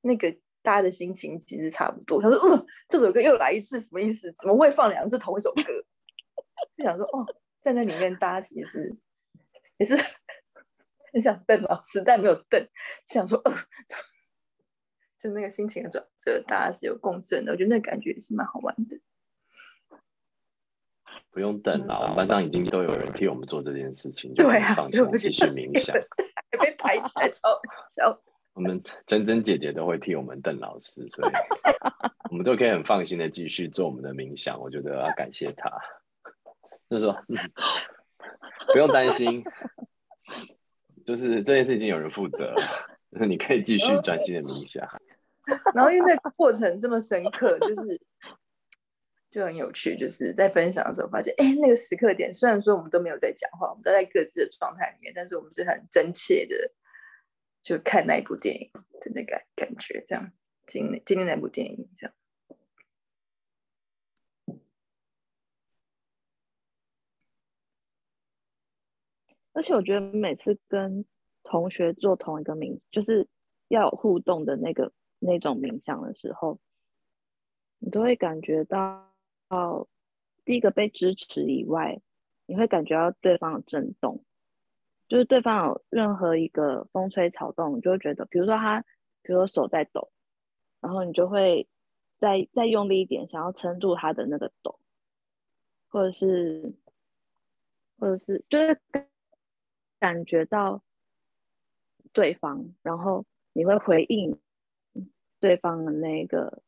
那个大家的心情其实差不多。他说，呃，这首歌又来一次，什么意思？怎么会放两次同一首歌？就想说，哦，站在里面大家其实也是。很想瞪老师，但没有瞪，想说，呃，就那个心情的转折，大家是有共振的。我觉得那感觉也是蛮好玩的。不用等了，我们班上已经都有人替我们做这件事情，对啊，放松继续冥想，被排起来 超笑。我们珍珍姐姐都会替我们邓老师，所以我们都可以很放心的继续做我们的冥想。我觉得要感谢他，就是说，不用担心。就是这件事已经有人负责，就是你可以继续专心的冥想。然后因为那个过程这么深刻，就是就很有趣。就是在分享的时候发现，哎，那个时刻点，虽然说我们都没有在讲话，我们都在各自的状态里面，但是我们是很真切的，就看那一部电影的那感感觉，这样经历经历那部电影这样。而且我觉得每次跟同学做同一个名，就是要互动的那个那种冥想的时候，你都会感觉到，第一个被支持以外，你会感觉到对方的震动，就是对方有任何一个风吹草动，你就会觉得，比如说他，比如说手在抖，然后你就会再再用力一点，想要撑住他的那个抖，或者是，或者是就是。感觉到对方，然后你会回应对方的那个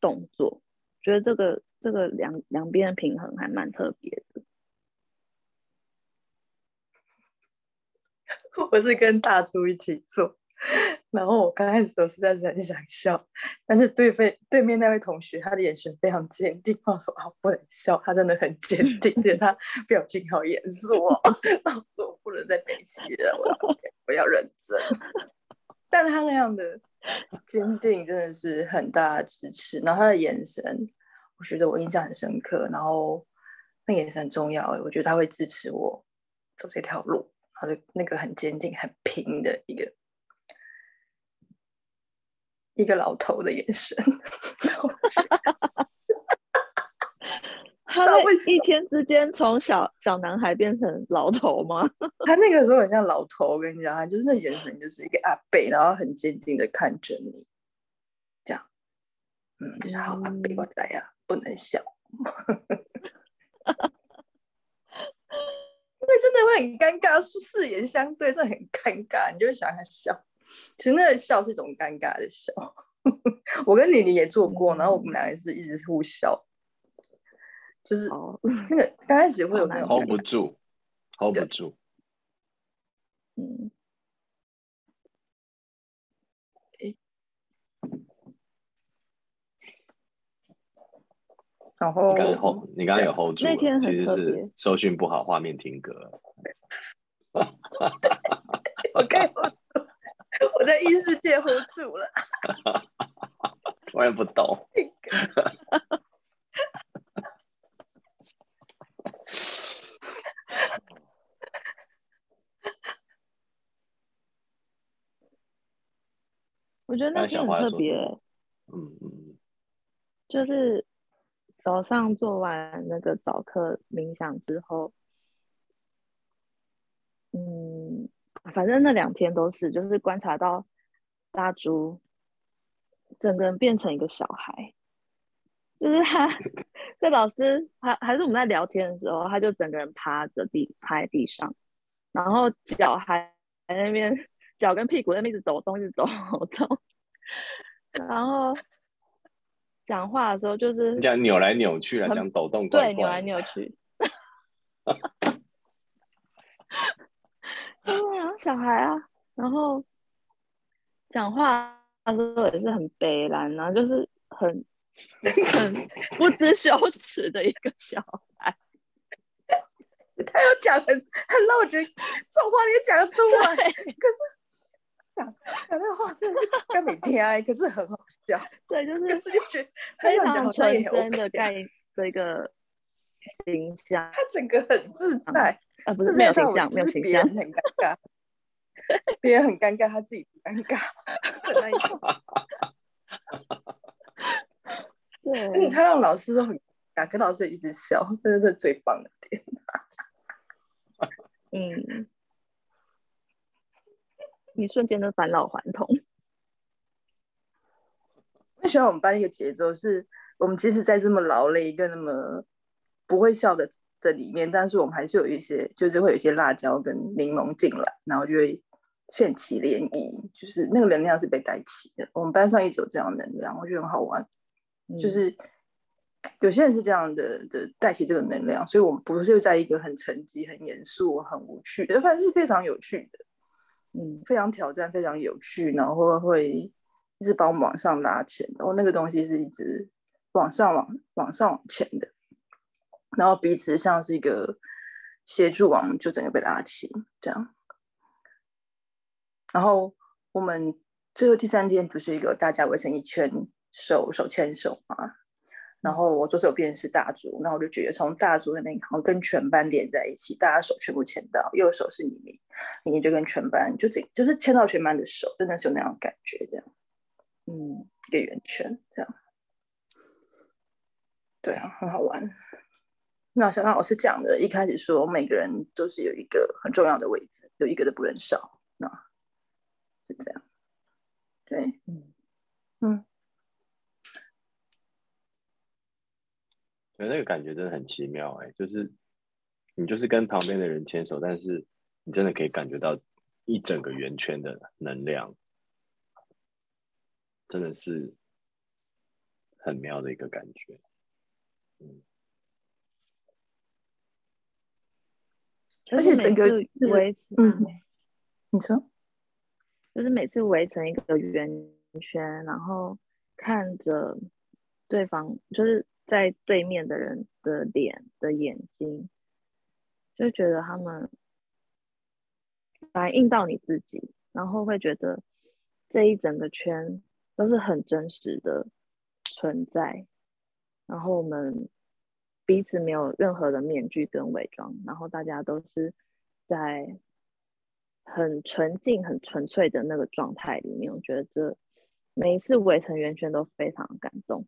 动作，觉得这个这个两两边的平衡还蛮特别的。我是跟大猪一起做，然后我刚开始都实在是很想笑，但是对面对面那位同学他的眼神非常坚定，我说啊不能笑，他真的很坚 定，而且他表情好严肃哦，然后说我不能再悲戏了，我要我要认真。但是他那样的坚定真的是很大的支持，然后他的眼神，我觉得我印象很深刻，然后那眼神很重要，我觉得他会支持我走这条路。他的那个很坚定、很平的一个一个老头的眼神，他会一天之间从小小男孩变成老头吗？他那个时候很像老头，我跟你讲，他就是那眼神就是一个阿贝，然后很坚定的看着你，这样，嗯，就是好阿贝我在呀，不能笑。因为真的会很尴尬，四眼相对，真的很尴尬，你就会想他笑。其实那个笑是一种尴尬的笑。我跟妮妮也做过，然后我们俩也是一直互笑，就是那个刚开始会有那种 hold 不住，hold 不住。嗯。然后你刚刚 hold，你刚刚有 hold 住，那天其实是收讯不好，画面停格。我该我在异世界 hold 住了，突然不懂。我觉得那天很特别，嗯嗯，就是。早上做完那个早课冥想之后，嗯，反正那两天都是，就是观察到大猪整个人变成一个小孩，就是他，在老师还还是我们在聊天的时候，他就整个人趴着地趴在地上，然后脚还在那边，脚跟屁股那边一直抖动，一直抖动，然后。讲话的时候就是讲扭来扭去了，讲抖动，对，扭来扭去。对啊，小孩啊，然后讲话的时候也是很悲然，然后就是很很不知羞耻的一个小孩。他要讲很很让我觉得这种话你也讲得出来，可是。讲讲那个话真的是跟没听哎，可是很好笑。对，就是就觉得 非常纯真的盖的一个形象。他整个很自在，啊，不是没有形象，没有形象，很尴尬。别人很尴尬，他自己不尴尬的那一种。对，而且他让老师都很尴尬，跟老师一直笑，真的是最棒的点。嗯。你瞬间的返老还童。我喜欢我们班一个节奏，是我们即使在这么劳累、一个那么不会笑的这里面，但是我们还是有一些，就是会有一些辣椒跟柠檬进来，然后就会掀起涟漪，就是那个能量是被带起的。我们班上一直有这样的能量，我觉得很好玩。就是有些人是这样的的带起这个能量，所以我们不是在一个很沉寂、很严肃、很无趣的，反正是非常有趣的。嗯，非常挑战，非常有趣，然后会一直把我们往上拉前，然后那个东西是一直往上、往往上、往前的，然后彼此像是一个协助网，就整个被拉起这样。然后我们最后第三天不是一个大家围成一圈，手手牵手吗？然后我左手边是大竹，然后我就觉得从大竹那边好像跟全班连在一起，大家手全部牵到，右手是妮妮，妮妮就跟全班就这就是牵到全班的手，真的是有那种感觉，这样，嗯，一个圆圈这样，对啊，很好玩。那小刚老师讲的，一开始说每个人都是有一个很重要的位置，有一个都不能少，那是这样，对，嗯嗯。那个感觉真的很奇妙哎，就是你就是跟旁边的人牵手，但是你真的可以感觉到一整个圆圈的能量。真的是很妙的一个感觉。嗯，而且整个是围成，嗯，你说，就是每次围成一个圆圈，然后看着对方，就是在对面的人的脸的眼睛，就觉得他们反映到你自己，然后会觉得这一整个圈都是很真实的存在，然后我们彼此没有任何的面具跟伪装，然后大家都是在很纯净、很纯粹的那个状态里面。我觉得这每一次围成圆圈都非常感动。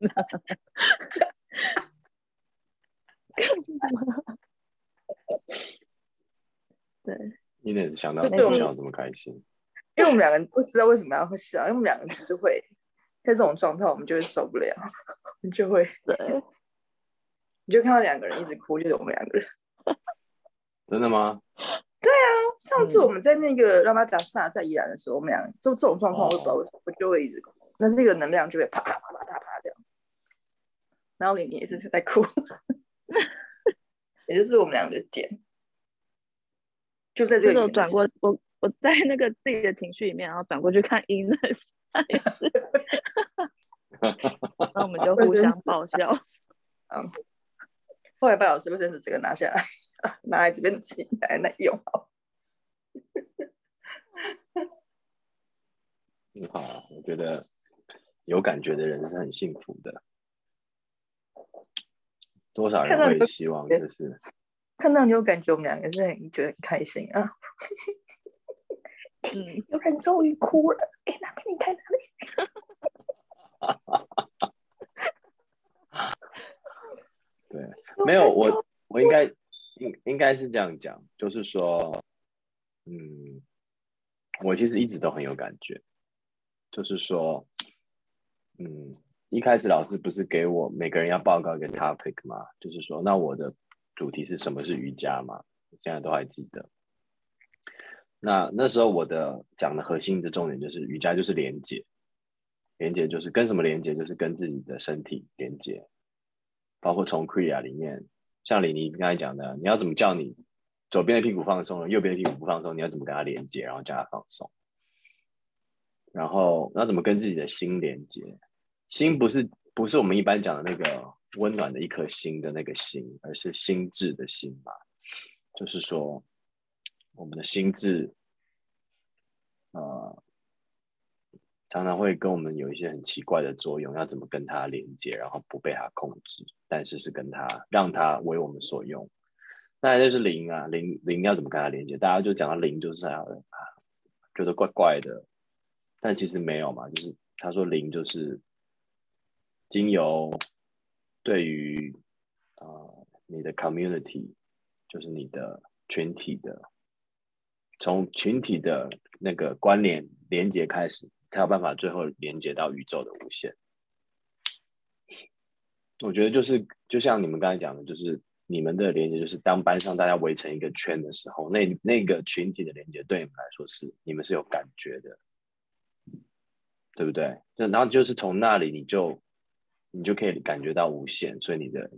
对，你也是想到而且我们笑这么开心，因为我们两个人不知道为什么要会笑，因为我们两个人就是会在这种状态，我们就会受不了，我们就会，对，你就看到两个人一直哭，就是我们两个人。真的吗？对啊上次我们在那个拉玛达萨在宜兰的时候，我们俩就这种状况，我也不知道为什么，我就会一直哭，那这个能量就会啪啪啪啪啪啪这样。然后你你也是在哭，也就是我们两个的点，就在这这个转过我我在那个自己的情绪里面，然后转过去看 Ines，他也是，然后我们就互相爆笑。嗯后来拜老师卫生纸这个拿下来，拿来这边自己来来用好。很好啊，我觉得有感觉的人是很幸福的。多少人会希望就是看到你有感觉，我们两个是很觉得很开心啊。嗯，有人终于哭了，哎，哪边你看哪 对，没有我我应该应应该是这样讲，就是说，嗯，我其实一直都很有感觉，就是说，嗯，一开始老师不是给我每个人要报告一个 topic 吗，就是说，那我的主题是什么是瑜伽嘛，现在都还记得。那那时候我的讲的核心的重点就是瑜伽就是连接，连接就是跟什么连接，就是跟自己的身体连接，包括从 Kriya 里面，像李妮刚才讲的，你要怎么叫你左边的屁股放松了，右边的屁股不放松，你要怎么跟它连接，然后叫它放松，然后要怎么跟自己的心连接？心不是不是我们一般讲的那个温暖的一颗心的那个心，而是心智的心嘛，就是说我们的心智，呃，常常会跟我们有一些很奇怪的作用，要怎么跟它连接，然后不被它控制，但是是跟它让它为我们所用。那就是灵啊，灵灵要怎么跟它连接？大家就讲到灵就是啊，觉得怪怪的，但其实没有嘛，就是他说灵就是经由对于呃你的 community，就是你的群体的，从群体的那个关联连接开始，才有办法最后连接到宇宙的无限。我觉得就是就像你们刚才讲的，就是你们的连接，就是当班上大家围成一个圈的时候，那那个群体的连接对你们来说是你们是有感觉的，对不对？就然后就是从那里你就你就可以感觉到无限，所以你的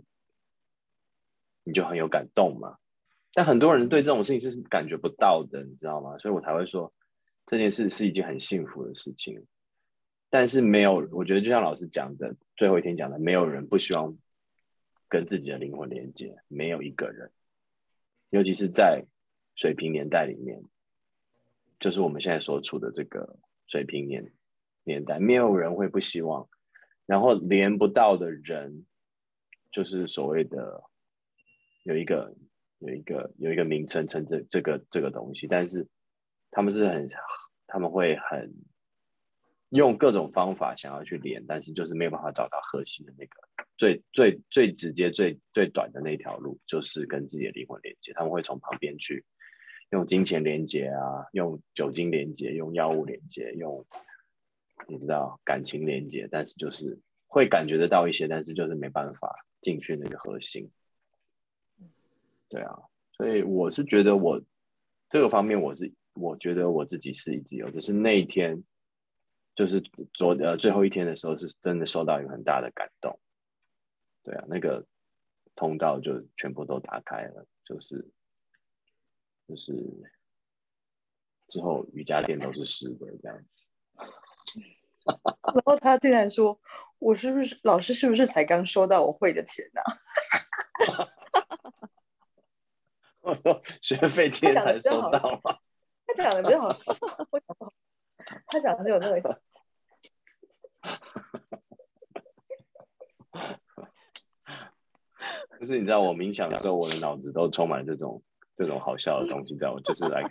你就很有感动嘛。但很多人对这种事情是感觉不到的，你知道吗？所以我才会说这件事是一件很幸福的事情。但是没有，我觉得就像老师讲的，最后一天讲的，没有人不希望跟自己的灵魂连接，没有一个人，尤其是在水平年代里面，就是我们现在所处的这个水平年年代，没有人会不希望。然后连不到的人，就是所谓的有一个有一个有一个名称称这这个这个东西，但是他们是很他们会很用各种方法想要去连，但是就是没有办法找到核心的那个最最最直接最最短的那条路，就是跟自己的灵魂连接。他们会从旁边去用金钱连接啊，用酒精连接，用药物连接，用你知道感情连接，但是就是会感觉得到一些，但是就是没办法进去那个核心。对啊，所以我是觉得我这个方面我是我觉得我自己是一直有，就是那一天，就是昨呃最后一天的时候，是真的受到一个很大的感动。对啊，那个通道就全部都打开了，就是就是之后瑜伽垫都是湿的这样子。然后他竟然说：“我是不是老师？是不是才刚收到我汇的钱呢？”我说：“学费今天才收到吗？”他讲的比较好笑，他讲的有那个。就是你知道，我冥想的时候，我的脑子都充满这种这种好笑的东西，在我就是来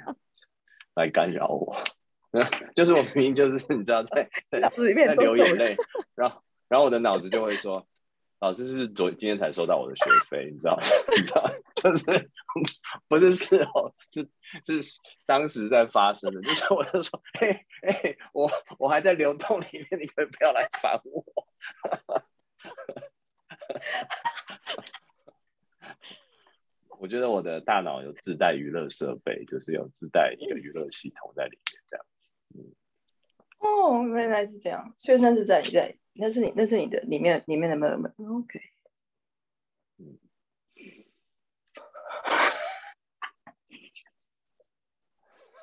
来干扰我。就是我明明就是 你知道在 在在流眼泪，然后然后我的脑子就会说，老师是不是昨今天才收到我的学费？你知道你知道就是不是事后是是当时在发生的，就是我就说，哎哎，我我还在流动里面，你可以不要来烦我。我觉得我的大脑有自带娱乐设备，就是有自带一个娱乐系统在里面，这样。哦，原来是这样，所以那是在你在，那是你那是你的里面里面的 moment，OK。嗯。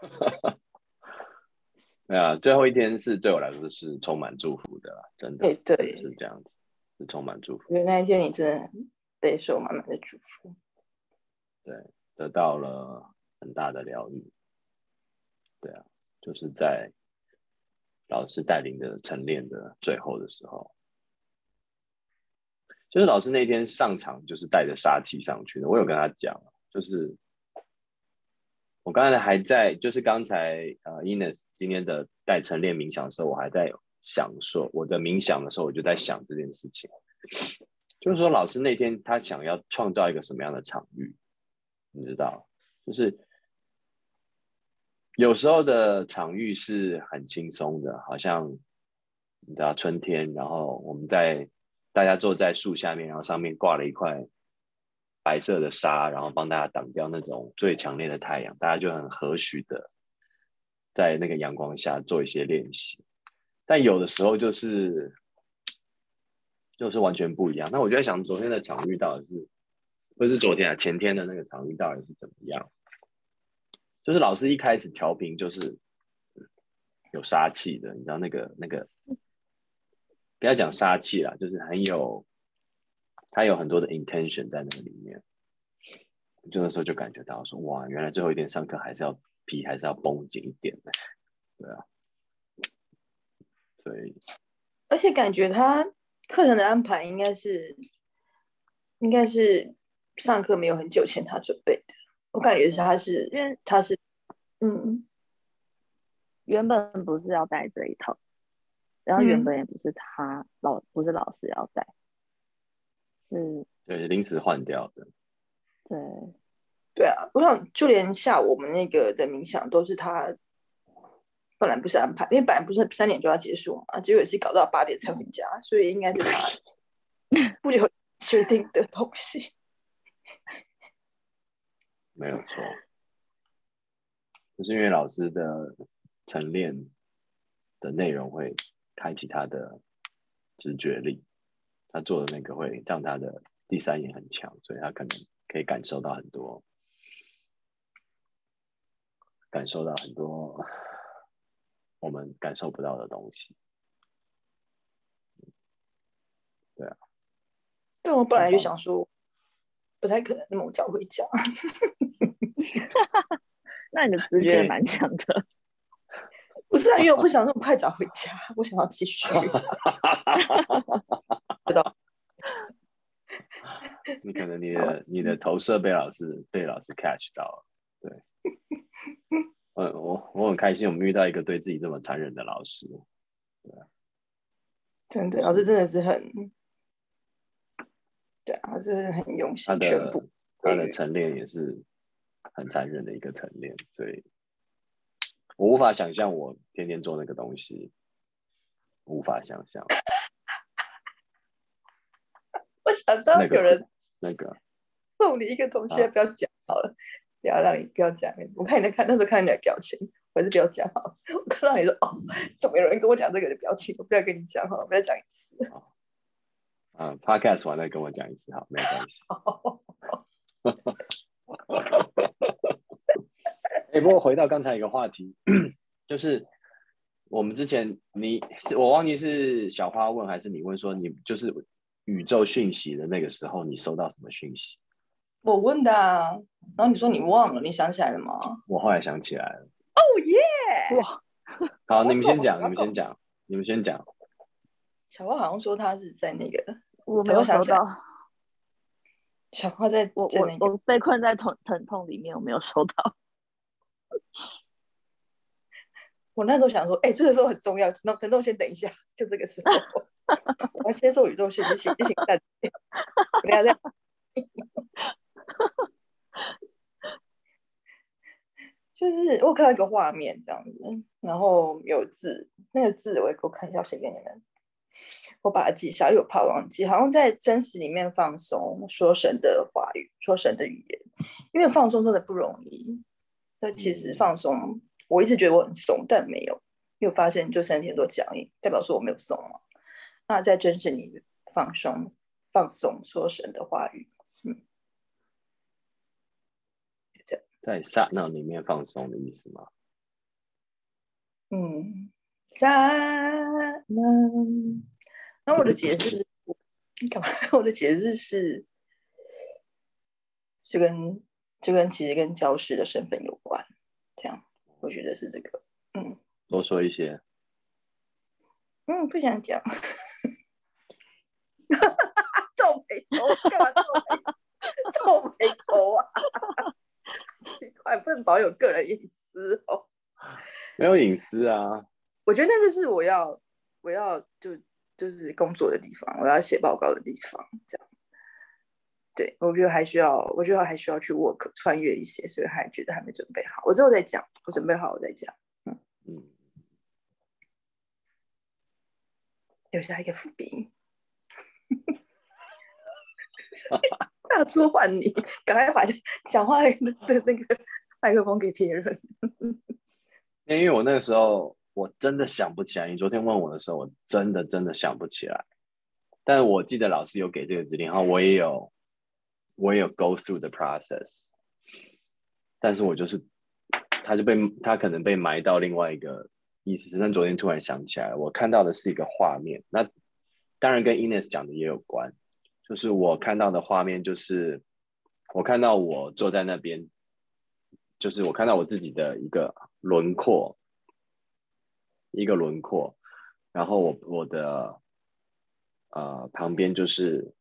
对啊，最后一天是对我来说是充满祝福的，真的。对对，是这样子，是充满祝福。因为那一天你真的备受满满的祝福。对，得到了很大的疗愈。对啊。就是在老师带领的晨练的最后的时候，就是老师那天上场就是带着杀气上去的。我有跟他讲，就是我刚才还在，就是刚才呃，Ines 今天的带晨练冥想的时候，我还在想说，我的冥想的时候，我就在想这件事情，就是说老师那天他想要创造一个什么样的场域，你知道，就是。有时候的场域是很轻松的，好像你知道春天，然后我们在大家坐在树下面，然后上面挂了一块白色的纱，然后帮大家挡掉那种最强烈的太阳，大家就很和煦的在那个阳光下做一些练习。但有的时候就是就是完全不一样。那我就在想，昨天的场域到底是不是昨天啊？前天的那个场域到底是怎么样？就是老师一开始调频就是有杀气的，你知道那个那个，不要讲杀气啦，就是很有，他有很多的 intention 在那个里面。就那时候就感觉到说，哇，原来最后一天上课还是要皮还是要绷紧一点的，对啊。所以，而且感觉他课程的安排应该是，应该是上课没有很久前他准备的。我感觉是他是，因为他是，嗯，原本不是要带这一套，然后原本也不是他老不是老师要带，是，对，临时换掉的，对，对啊，我想就连下午我们那个的冥想都是他本来不是安排，因为本来不是三点就要结束嘛，结果也是搞到八点才回家，所以应该是他 不有确定的东西。没有错，就是因为老师的晨练的内容会开启他的直觉力，他做的那个会让他的第三眼很强，所以他可能可以感受到很多，感受到很多我们感受不到的东西。对啊，但我本来就想说。不太可能那么早回家，那你的直觉也蛮强的。不是啊，因为我不想那么快早回家，我想要继续。知道？你可能你的你的投射被老师被老师 catch 到了，对。我我我很开心，我们遇到一个对自己这么残忍的老师。对啊，真的，老师真的是很。对啊，是很用心。他的他的晨练也是很残忍的一个晨练，所以我无法想象我天天做那个东西，无法想象。我想到有人那个 送你一个东西，不要讲好了。不要让你不要讲，我看你在看那时候看你的表情，我还是不要讲好了。我看到你说哦，怎么有人跟我讲这个的表情，我不要跟你讲好了，不要讲一次。嗯，podcast 完再跟我讲一次，好，没有关系。哎，不过回到刚才一个话题，就是我们之前你是我忘记是小花问还是你问说你就是宇宙讯息的那个时候，你收到什么讯息？我问的啊，然后你说你忘了，你想起来了吗？我后来想起来了。哦耶！哇，好，你们先讲，你们先讲，你们先讲。小花好像说她是在那个，我没有收到。小花在我我我被困在疼疼痛里面，我没有收到。我那时候想说，哎，这个时候很重要，疼痛疼痛先等一下，就这个时候，我要接受宇宙信息，不行，大家 不要这样。就是我看到一个画面这样子，然后有字，那个字我也给我看一下，写给你们。我把它记下，又怕忘记。好像在真实里面放松，说神的话语，说神的语言，因为放松真的不容易。那其实放松，我一直觉得我很松，但没有，又发现就三天多讲，代表说我没有松嘛。那在真实里放松，放松，说神的话语。嗯在刹那里面放松的意思吗？嗯，刹那。那我的解释，你干嘛？我的解释是，就跟就跟其实跟教师的身份有关。这样，我觉得是这个。嗯，多说一些。嗯，不想讲。皱眉头，干嘛皱眉？皱眉头啊！奇怪，不能保有个人隐私哦。没有隐私啊。我觉得那就是我要，我要就就是工作的地方，我要写报告的地方，这样。对，我觉得还需要，我觉得还需要去 work 穿越一些，所以还觉得还没准备好。我之后再讲，我准备好我再讲。嗯嗯。留下一个伏笔。大叔换你，赶快把讲话的那个麦克风给别人。因为我那个时候我真的想不起来，你昨天问我的时候，我真的真的想不起来。但是我记得老师有给这个指令，然后我也有我也有 go through the process。但是我就是他就被他可能被埋到另外一个意思。但昨天突然想起来，我看到的是一个画面，那当然跟 Ines 讲的也有关。就是我看到的画面，就是我看到我坐在那边，就是我看到我自己的一个轮廓，一个轮廓，然后我我的呃旁边就是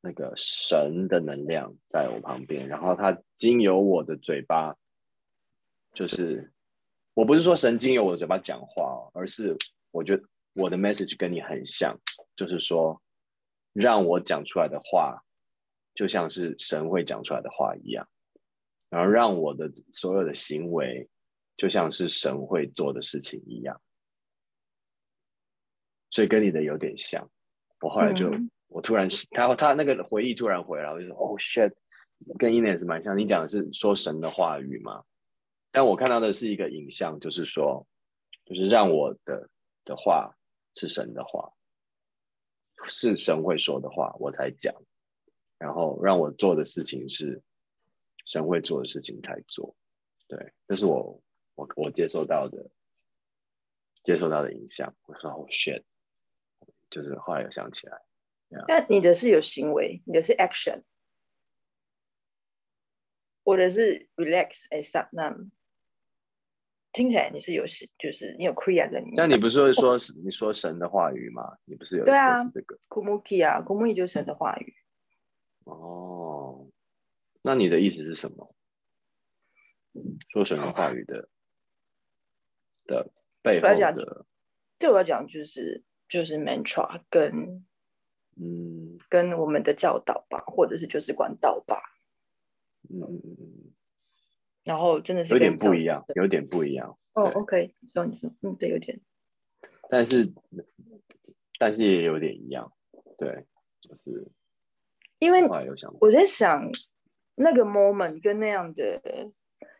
那个神的能量在我旁边，然后它经由我的嘴巴，就是我不是说神经由我的嘴巴讲话哦，而是我觉得我的 message 跟你很像，就是说。让我讲出来的话，就像是神会讲出来的话一样，然后让我的所有的行为，就像是神会做的事情一样，所以跟你的有点像。我后来就，我突然，他他那个回忆突然回来，我就说：“Oh shit！” 跟 Ines 蛮像。你讲的是说神的话语吗？但我看到的是一个影像，就是说，就是让我的的话是神的话。是神会说的话，我才讲，然后让我做的事情是神会做的事情才做，对，这是我我我接受到的接受到的影响。我说哦 shit，就是后来有想起来。那你的是有行为，你的是 action，我的是 relax a s t numb。听起来你是有神，就是你有 Kriya 在里面。那你不是说你说神的话语吗？你不是有对啊这个 Kumuki 啊，Kumuki 就是神的话语。哦，那你的意思是什么？说神的话语的的背后的，对我来讲就是就是 mantra 跟嗯跟我们的教导吧，或者是就是管道吧。嗯嗯嗯嗯。然后真的是有点不一样，有点不一样。哦，OK，说你说，嗯，对，有点。但是，但是也有点一样，对，就是因为我在想，那个 moment 跟那样的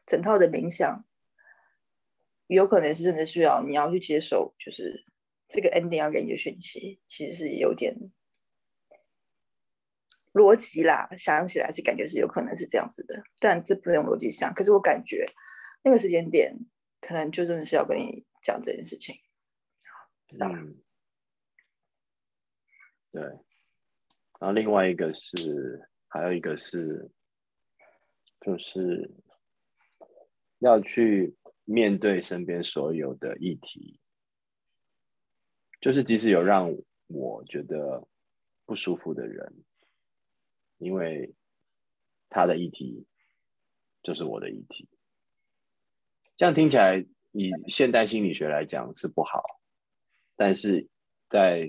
整套的冥想，有可能是真的需要你要去接受，就是这个 ending 要给你的讯息，其实是有点逻辑啦。想起来是感觉是有可能是这样子的，但这不用逻辑想。可是我感觉那个时间点，可能就真的是要跟你讲这件事情。嗯，对。然后另外一个是，还有一个是，就是要去面对身边所有的议题，就是即使有让我觉得不舒服的人，因为他的议题就是我的议题，这样听起来以现代心理学来讲是不好，但是在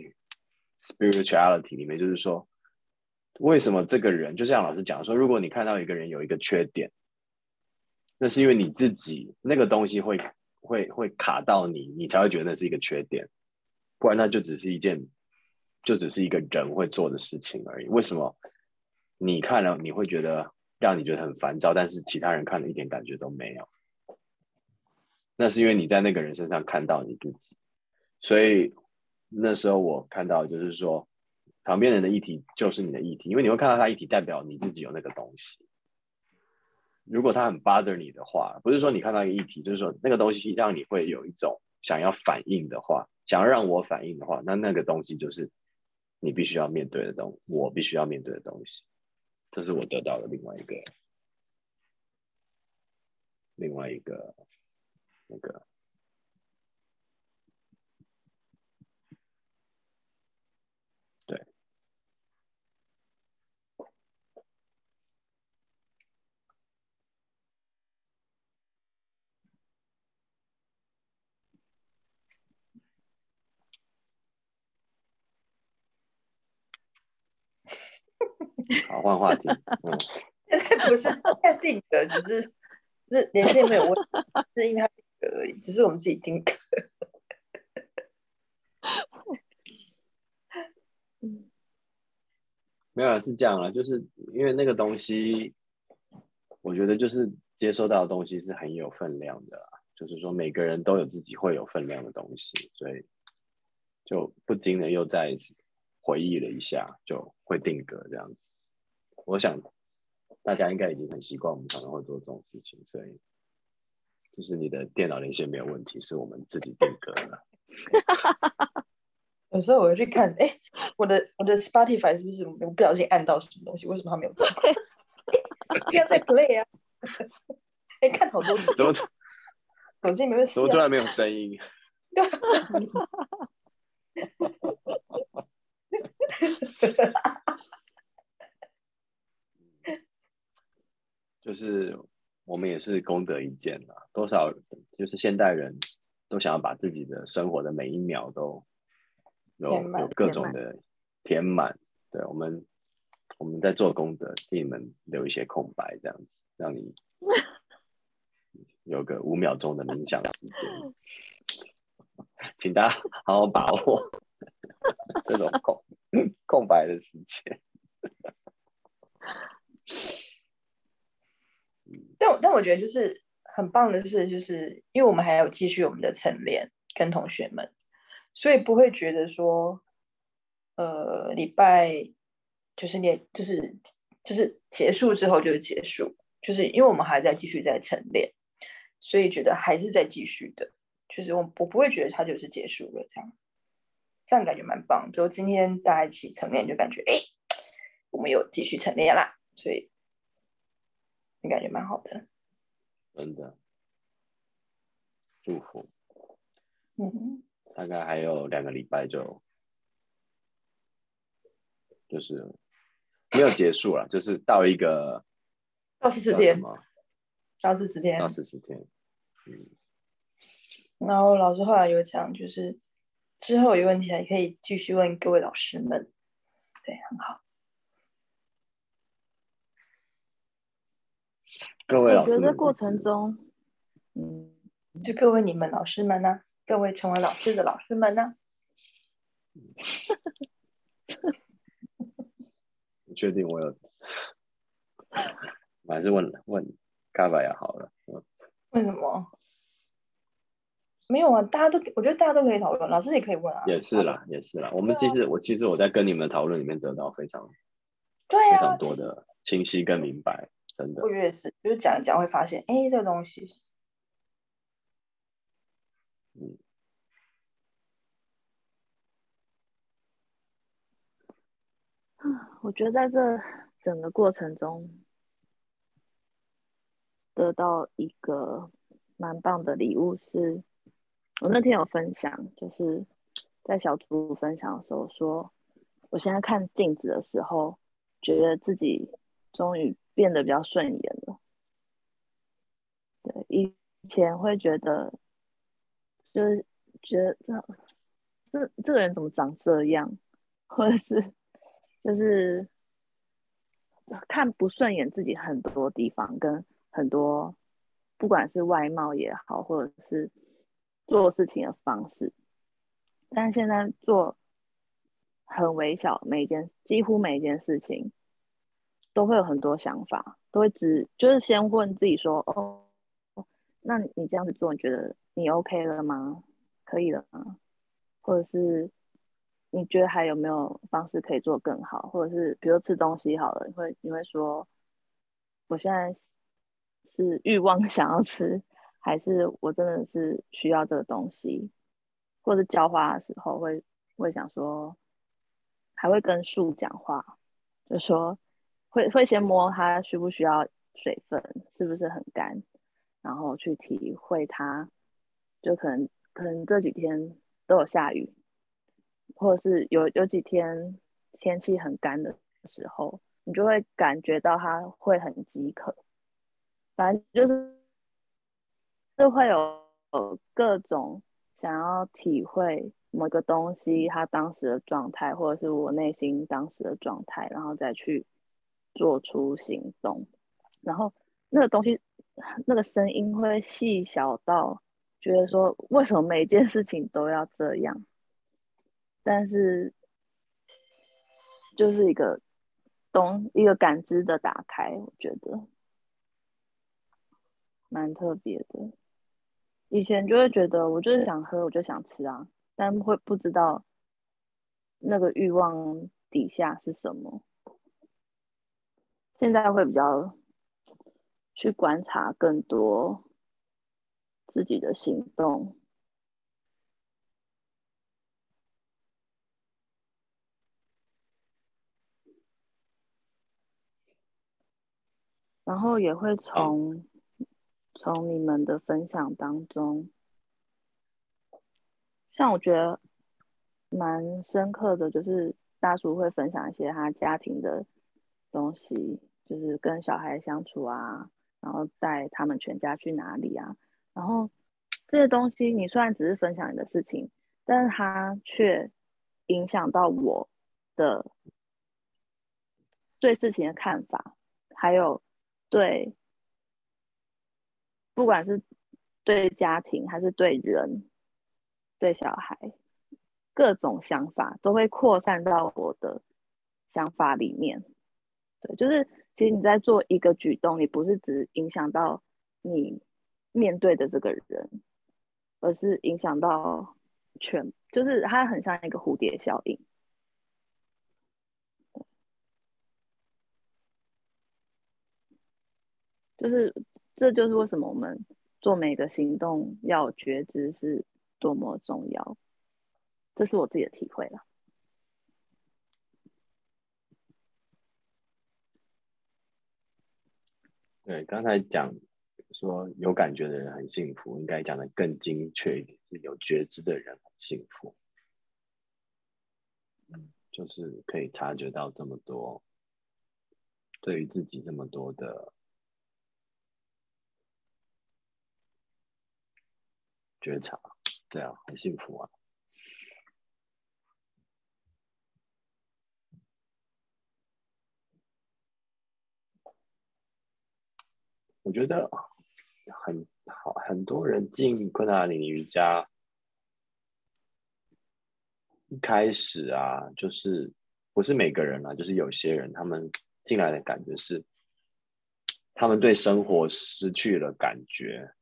spirituality 里面，就是说。为什么这个人就像老师讲说，如果你看到一个人有一个缺点，那是因为你自己那个东西会会会卡到你，你才会觉得那是一个缺点，不然那就只是一件，就只是一个人会做的事情而已。为什么你看了你会觉得让你觉得很烦躁，但是其他人看了一点感觉都没有？那是因为你在那个人身上看到你自己，所以那时候我看到就是说。旁边人的议题就是你的议题，因为你会看到他议题，代表你自己有那个东西。如果他很 bother 你的话，不是说你看到一个议题，就是说那个东西让你会有一种想要反应的话，想要让我反应的话，那那个东西就是你必须要面对的东，我必须要面对的东西。这是我得到的另外一个，另外一个那个。好，换话题。嗯，现在不是在定格，只是是连线没有问题，是因为他定格而已，只是我们自己定格。没有，是这样了，就是因为那个东西，我觉得就是接收到的东西是很有分量的，就是说每个人都有自己会有分量的东西，所以就不禁的又再一次回忆了一下，就会定格这样子。我想大家应该已经很习惯我们常常会做这种事情，所以就是你的电脑连线没有问题，是我们自己定格了。有时候我会去看，哎，我的我的 Spotify 是不是我不小心按到什么东西？为什么它没有动？不要再 play 啊！哎，看好多次，怎么手机没有？怎么突然没有声音？对，什么意思？就是我们也是功德一件啊，多少就是现代人都想要把自己的生活的每一秒都有有各种的填满。对，我们我们在做功德，替你们留一些空白，这样子让你 有个五秒钟的冥想时间，请大家好好把握这种空空白的时间。但但我觉得就是很棒的是，就是因为我们还有继续我们的晨练跟同学们，所以不会觉得说，呃，礼拜就是练就是就是结束之后就是结束，就是因为我们还在继续在晨练，所以觉得还是在继续的，就是我我不会觉得它就是结束了这样，这样感觉蛮棒。就今天大家一起晨练，就感觉哎，我们有继续晨练啦，所以。你感觉蛮好的，真的，祝福。嗯，大概还有两个礼拜就，就是没有结束了，就是到一个到四十天，到四十天，到四十天。嗯。然后老师后来有讲，就是之后有问题还可以继续问各位老师们，对，很好。各位老师，我觉得过程中，嗯，就各位你们老师们呢，各位成为老师的老师们呢，你确定我有？我还是问问嘎巴亚好了。为什么？没有啊，大家都我觉得大家都可以讨论，老师也可以问啊。也是啦，也是啦。我们其实我其实我在跟你们讨论里面得到非常对啊，非常多的清晰跟明白，真的我。觉得也是，就是讲一讲会发现，哎，这个东西，嗯，我觉得在这整个过程中，得到一个蛮棒的礼物是，我那天有分享，就是在小组分享的时候说，我现在看镜子的时候，觉得自己终于变得比较顺眼了。对，以前会觉得，就是觉得这这这个人怎么长这样，或者是就是看不顺眼自己很多地方，跟很多不管是外貌也好，或者是做事情的方式，但现在做很微小，每一件几乎每一件事情都会有很多想法，都会只就是先问自己说，哦，那你这样子做，你觉得你 OK 了吗？可以了吗？或者是你觉得还有没有方式可以做更好？或者是比如吃东西好了，你会你会说，我现在是欲望 想要吃，还是我真的是需要这个东西？或者浇花的时候会会想说，还会跟树讲话，就说会会先摸它需不需要水分，是不是很干，然后去体会它，就可能可能这几天都有下雨，或者是有有几天天气很干的时候，你就会感觉到它会很饥渴。反正就是是会有有各种想要体会某个东西它当时的状态，或者是我内心当时的状态，然后再去做出行动。然后那个东西，那个声音会细小到觉得说，为什么每件事情都要这样？但是就是一个东一个感知的打开，我觉得蛮特别的。以前就会觉得，我就是想喝，我就想吃啊，但会不知道那个欲望底下是什么。现在会比较去观察更多自己的行动。然后也会从从你们的分享当中，像我觉得蛮深刻的，就是大叔会分享一些他家庭的东西，就是跟小孩相处啊，然后带他们全家去哪里啊，然后这些东西你虽然只是分享你的事情，但是他却影响到我的对事情的看法，还有对。不管是对家庭还是对人、对小孩，各种想法都会扩散到我的想法里面。对，就是其实你在做一个举动，你不是只影响到你面对的这个人，而是影响到全，就是它很像一个蝴蝶效应。就是。这就是为什么我们做每个行动要觉知是多么重要，这是我自己的体会了。对，刚才讲说有感觉的人很幸福，应该讲的更精确一点，是有觉知的人很幸福。就是可以察觉到这么多，对于自己这么多的。觉察，对啊，很幸福啊！我觉得很好，很多人进昆达里尼瑜伽，一开始啊，就是不是每个人啊，就是有些人他们进来的感觉是，他们对生活失去了感觉，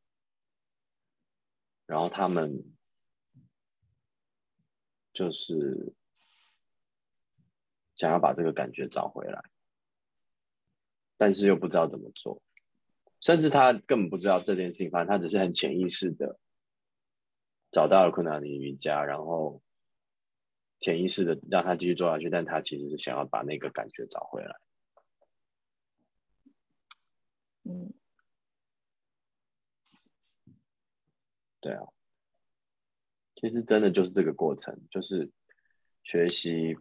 然后他们就是想要把这个感觉找回来，但是又不知道怎么做，甚至他根本不知道这件事情，反正他只是很潜意识的找到了困难的瑜伽，然后潜意识的让他继续做下去，但他其实是想要把那个感觉找回来。嗯，对啊，其实真的就是这个过程，就是学习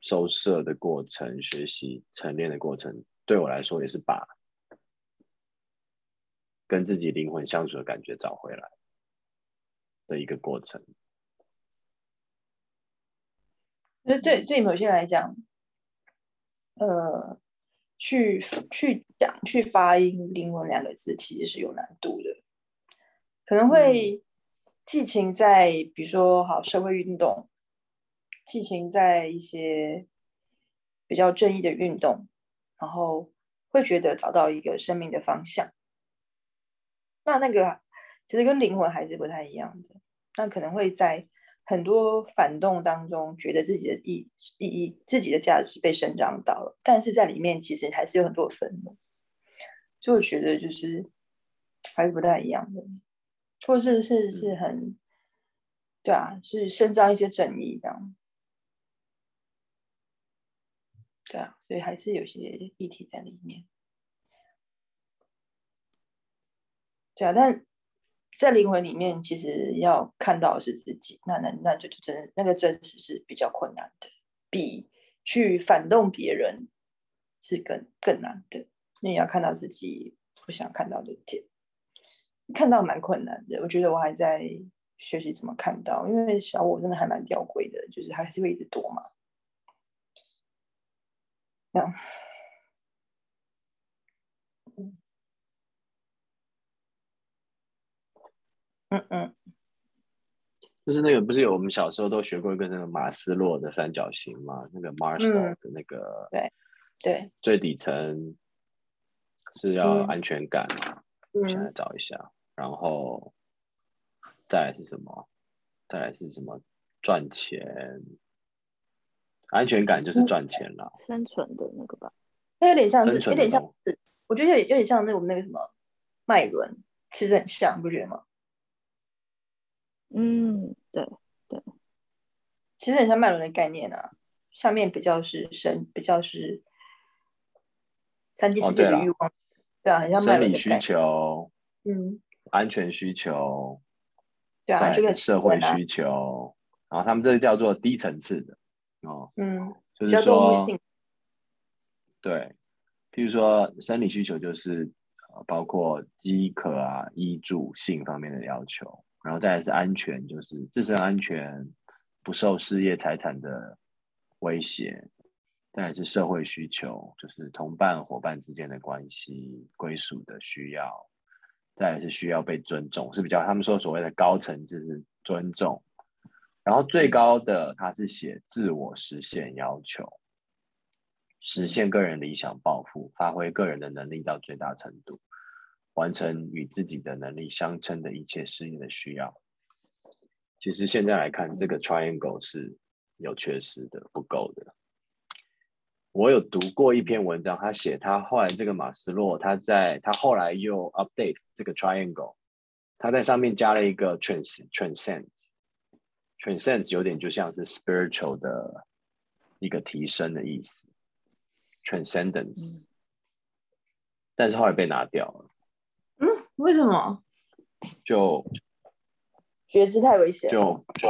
收摄的过程，学习沉淀的过程，对我来说也是把跟自己灵魂相处的感觉找回来的一个过程。就是对对某些人来讲，呃。去去讲去发音“灵魂”两个字，其实是有难度的，可能会寄情在比如说好社会运动，寄情在一些比较正义的运动，然后会觉得找到一个生命的方向。那那个其实跟灵魂还是不太一样的，那可能会在。很多反动当中，觉得自己的意意义、自己的价值被伸张到了，但是在里面其实还是有很多愤怒，所以我觉得就是还是不太一样的，或是是是很对啊，是伸张一些正义这样，对啊，所以还是有些议题在里面，对，但。在灵魂里面，其实要看到是自己，那那那就真那个真实是比较困难的，比去反动别人是更更难的。那你要看到自己不想看到的点，看到蛮困难的。我觉得我还在学习怎么看到，因为小我真的还蛮吊诡的，就是还是会一直躲嘛。这样。嗯嗯，就是那个不是有我们小时候都学过一个那个马斯洛的三角形吗？那个马斯洛的那个对对最底层是要安全感嘛？我现在找一下，然后再来是什么？再来是什么？赚钱，安全感就是赚钱了，生存的那个吧？它有点像是有点像是，我觉得有点有点像那我们那个什么脉轮，其实很像，不觉得吗？嗯，对对，其实很像脉轮的概念啊，上面比较是神，比较是三 D 世界的欲望，对啊，很像生理需求，嗯，安全需求，对啊，这个社会需求，然后他们这个叫做低层次的哦，嗯，就是说，对，譬如说生理需求就是包括饥渴啊、衣住、性方面的要求。然后再来是安全，就是自身安全，不受事业财产的威胁；再来是社会需求，就是同伴伙伴之间的关系、归属的需要；再来是需要被尊重，是比较他们说所谓的高层次是尊重。然后最高的他是写自我实现要求，实现个人理想抱负，发挥个人的能力到最大程度。完成与自己的能力相称的一切事业的需要。其实现在来看，这个 triangle 是有缺失的，不够的。我有读过一篇文章，他写他后来这个马斯洛，他在他后来又 update 这个 triangle，他在上面加了一个 trans transcend，transcend 有点就像是 spiritual 的一个提升的意思，transcendence，但是后来被拿掉了。为什么？就觉知太危险。就就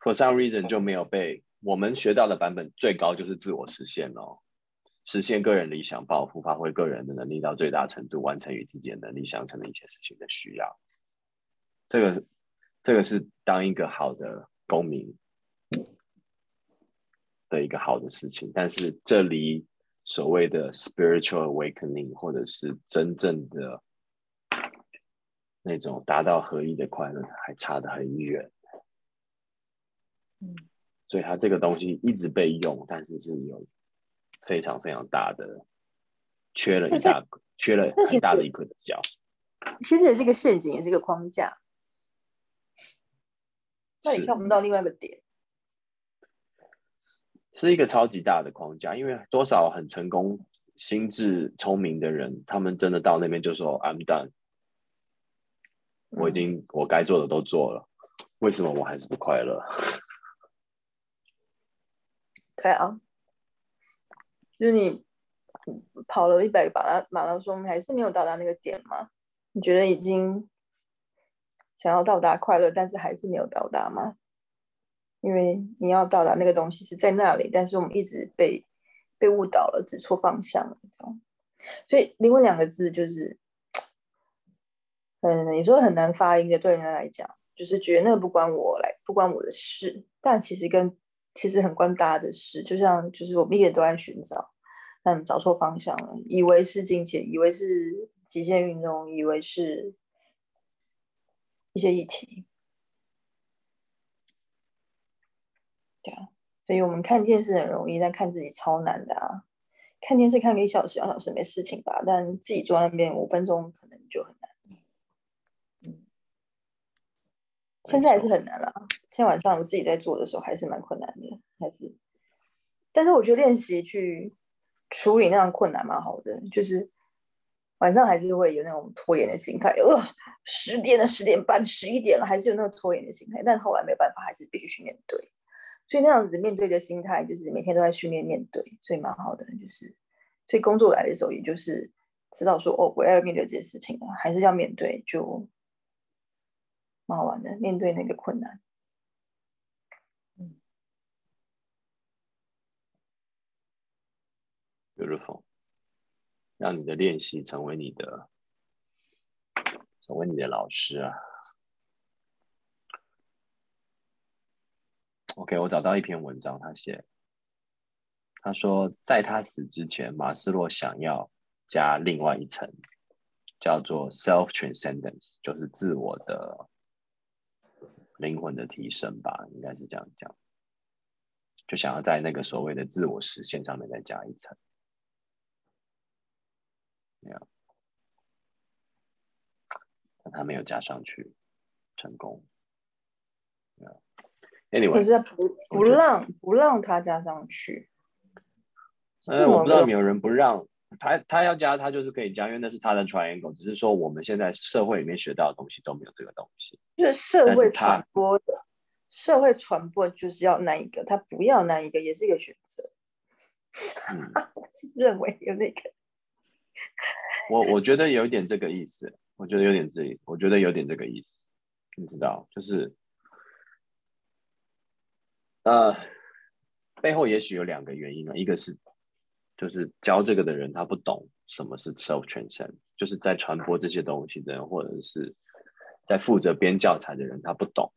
，for some reason 就没有被我们学到的版本最高就是自我实现哦，实现个人理想抱负，发挥个人的能力到最大程度，完成与自己的能力相称的一切事情的需要。这个这个是当一个好的公民的一个好的事情，但是这离。所谓的 spiritual awakening，或者是真正的那种达到合一的快乐，还差得很远。嗯，所以它这个东西一直被用，但是是有非常非常大的缺了一大缺了很大的一个角。其实也是一个陷阱，也是一个框架。那你看不到另外一个点，是一个超级大的框架，因为多少很成功、心智聪明的人，他们真的到那边就说 “I'm done”，我已经我该做的都做了，为什么我还是不快乐？对啊，就是你跑了一百个马拉马拉松，还是没有到达那个点吗？你觉得已经？想要到达快乐，但是还是没有到达吗？因为你要到达那个东西是在那里，但是我们一直被被误导了，指错方向了，这样。所以“灵魂”两个字就是，嗯，有时候很难发音的，对人来讲，就是觉得那个不关我来，不关我的事。但其实跟其实很关大家的事，就像就是我们一直都在寻找，但找错方向了，以为是境界，以为是极限运动，以为是。一些议题，对啊，所以我们看电视很容易，但看自己超难的啊！看电视看个一小时、两小时没事情吧，但自己坐那边五分钟可能就很难。嗯，现在还是很难啦。现在晚上我自己在做的时候还是蛮困难的，还是，但是我觉得练习去处理那样困难蛮好的，就是。晚上还是会有那种拖延的心态，呃，十点了，十点半，十一点了，还是有那个拖延的心态。但后来没办法，还是必须去面对。所以那样子面对的心态，就是每天都在训练面对，所以蛮好的。就是，所以工作来的时候，也就是知道说，哦，我要面对这些事情了，还是要面对，就蛮好玩的。面对那个困难，嗯，beautiful。让你的练习成为你的，成为你的老师啊。OK，我找到一篇文章，他写，他说，在他死之前，马斯洛想要加另外一层，叫做 self transcendence，就是自我的灵魂的提升吧，应该是这样讲，就想要在那个所谓的自我实现上面再加一层。没有，但他没有加上去，成功。Anyway，可是不不让不让他加上去。呃，我不知道有没有人不让他，他要加，他就是可以加，因为那是他的 triangle。只是说我们现在社会里面学到的东西都没有这个东西，就是社会传播的，社会传播就是要那一个，他不要那一个也是一个选择。认为有那个。我我觉得有一点这个意思，我觉得有点这，我觉得有点这个意思，你知道，就是，呃，背后也许有两个原因啊，一个是，就是教这个的人他不懂什么是 self transcend，就是在传播这些东西的人，或者是在负责编教材的人他不懂，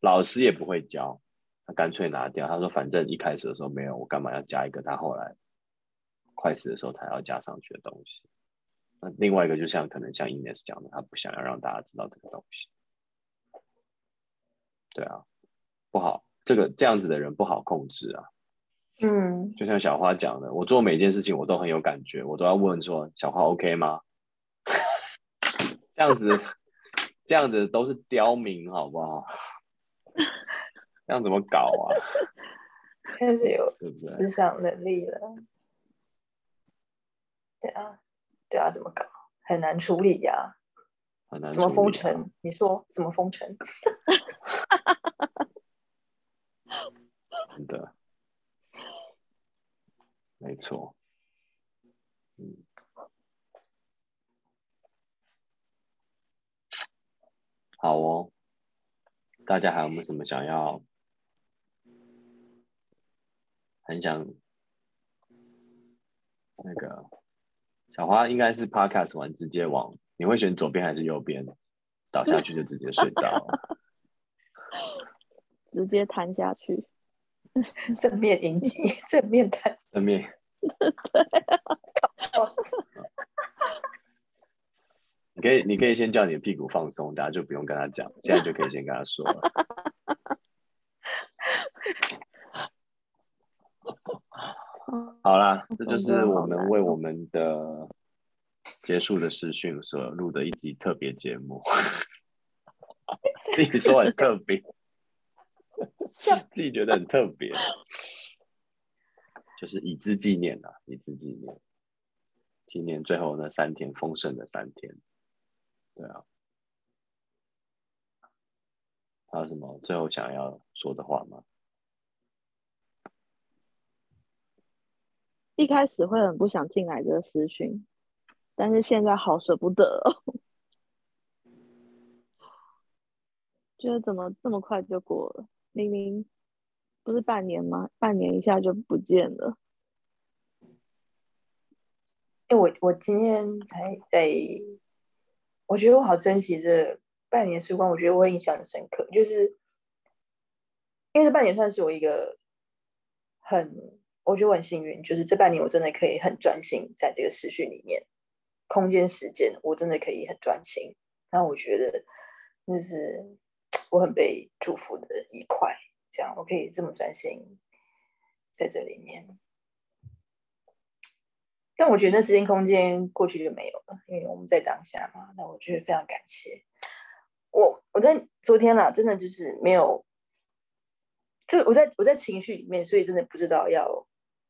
老师也不会教，他干脆拿掉，他说反正一开始的时候没有，我干嘛要加一个？他后来。快死的时候才要加上去的东西。那另外一个就像可能像 Ines 讲的，他不想要让大家知道这个东西。对啊，不好，这个这样子的人不好控制啊。嗯，就像小花讲的，我做每件事情我都很有感觉，我都要问说小花 OK 吗？这样子，这样子都是刁民，好不好？这样怎么搞啊？开始有思想能力了。对啊，对啊，怎么搞？很难处理呀。很难。怎么封城？你说怎么封城？真的，没错。嗯，好哦。大家还有没有什么想要？很想那个。小花应该是 podcast 完直接往，你会选左边还是右边？倒下去就直接睡着，直接瘫下去，正面迎击，正面瘫，正面，对，你可以，你可以先叫你的屁股放松，大家就不用跟他讲，现在就可以先跟他说了。好啦，这这就是我们为我们的结束的视讯所录的一集特别节目。自己说很特别，自己觉得很特别，就是以资纪念啊，以资纪念，纪念最后那三天丰盛的三天。对啊，还有什么最后想要说的话吗？一开始会很不想进来这个私讯，但是现在好舍不得哦。觉得怎么这么快就过了？明明不是半年吗？半年一下就不见了。哎，我我今天才在，我觉得我好珍惜这半年时光。我觉得我印象很深刻，就是因为这半年算是我一个很，我觉得我很幸运，就是这半年我真的可以很专心在这个时序里面，空间时间我真的可以很专心。然后我觉得就是。我很被祝福的一块，这样我可以这么专心在这里面。但我觉得那时间空间过去就没有了，因为我们在当下嘛。那我觉得非常感谢我，我在昨天啦，真的就是没有，就我在我在情绪里面，所以真的不知道要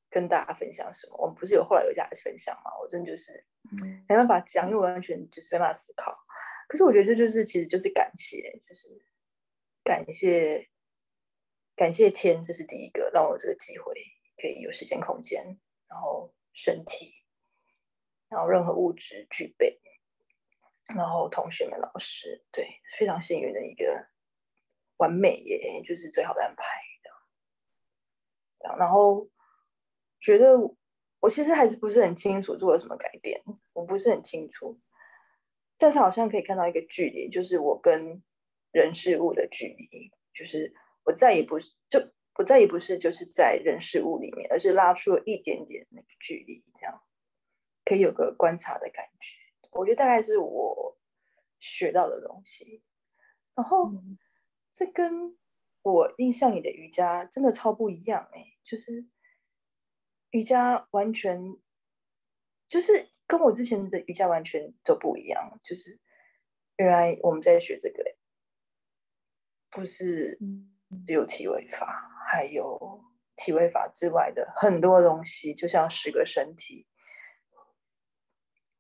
跟大家分享什么。我们不是有后来有家分享嘛？我真的就是没办法讲，因为完全就是没办法思考。可是我觉得这就是其实就是感谢，就是。感谢，感谢天，这是第一个让我这个机会可以有时间空间，然后身体，然后任何物质具备，然后同学们、老师，对，非常幸运的一个完美耶，就是最好的安排这样，然后觉得我其实还是不是很清楚做了什么改变，我不是很清楚，但是好像可以看到一个距离，就是我跟。人事物的距离，就是我再也不是，就我再也不是，就是在人事物里面，而是拉出了一点点那个距离，这样可以有个观察的感觉。我觉得大概是我学到的东西。然后这跟我印象里的瑜伽真的超不一样哎，就是瑜伽完全就是跟我之前的瑜伽完全都不一样，就是原来我们在学这个。不是只有体位法，还有体位法之外的很多东西，就像十个身体，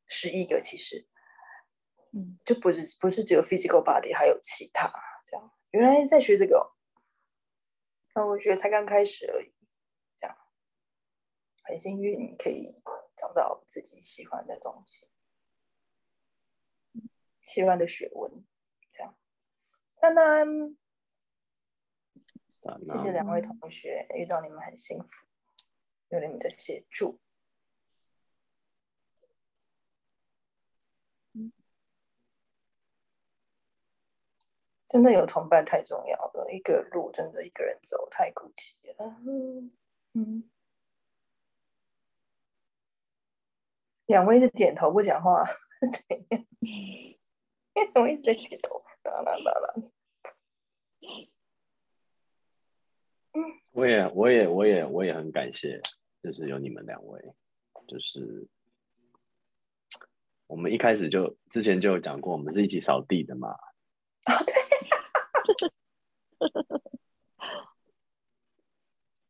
十一个其实，嗯，就不是不是只有 physical body，还有其他这样。原来在学这个，那我觉得才刚开始而已，这样很幸运可以找到自己喜欢的东西，喜欢的学问，这样，赞赞。谢谢两位同学，遇到你们很幸福，有你们的协助。真的有同伴太重要了，一个路真的一个人走太孤寂了。嗯嗯，两位是点头不讲话是怎样？两位在点头，啦啦啦啦。我也，我也，我也，我也很感谢，就是有你们两位，就是我们一开始就之前就有讲过，我们是一起扫地的嘛。啊，对，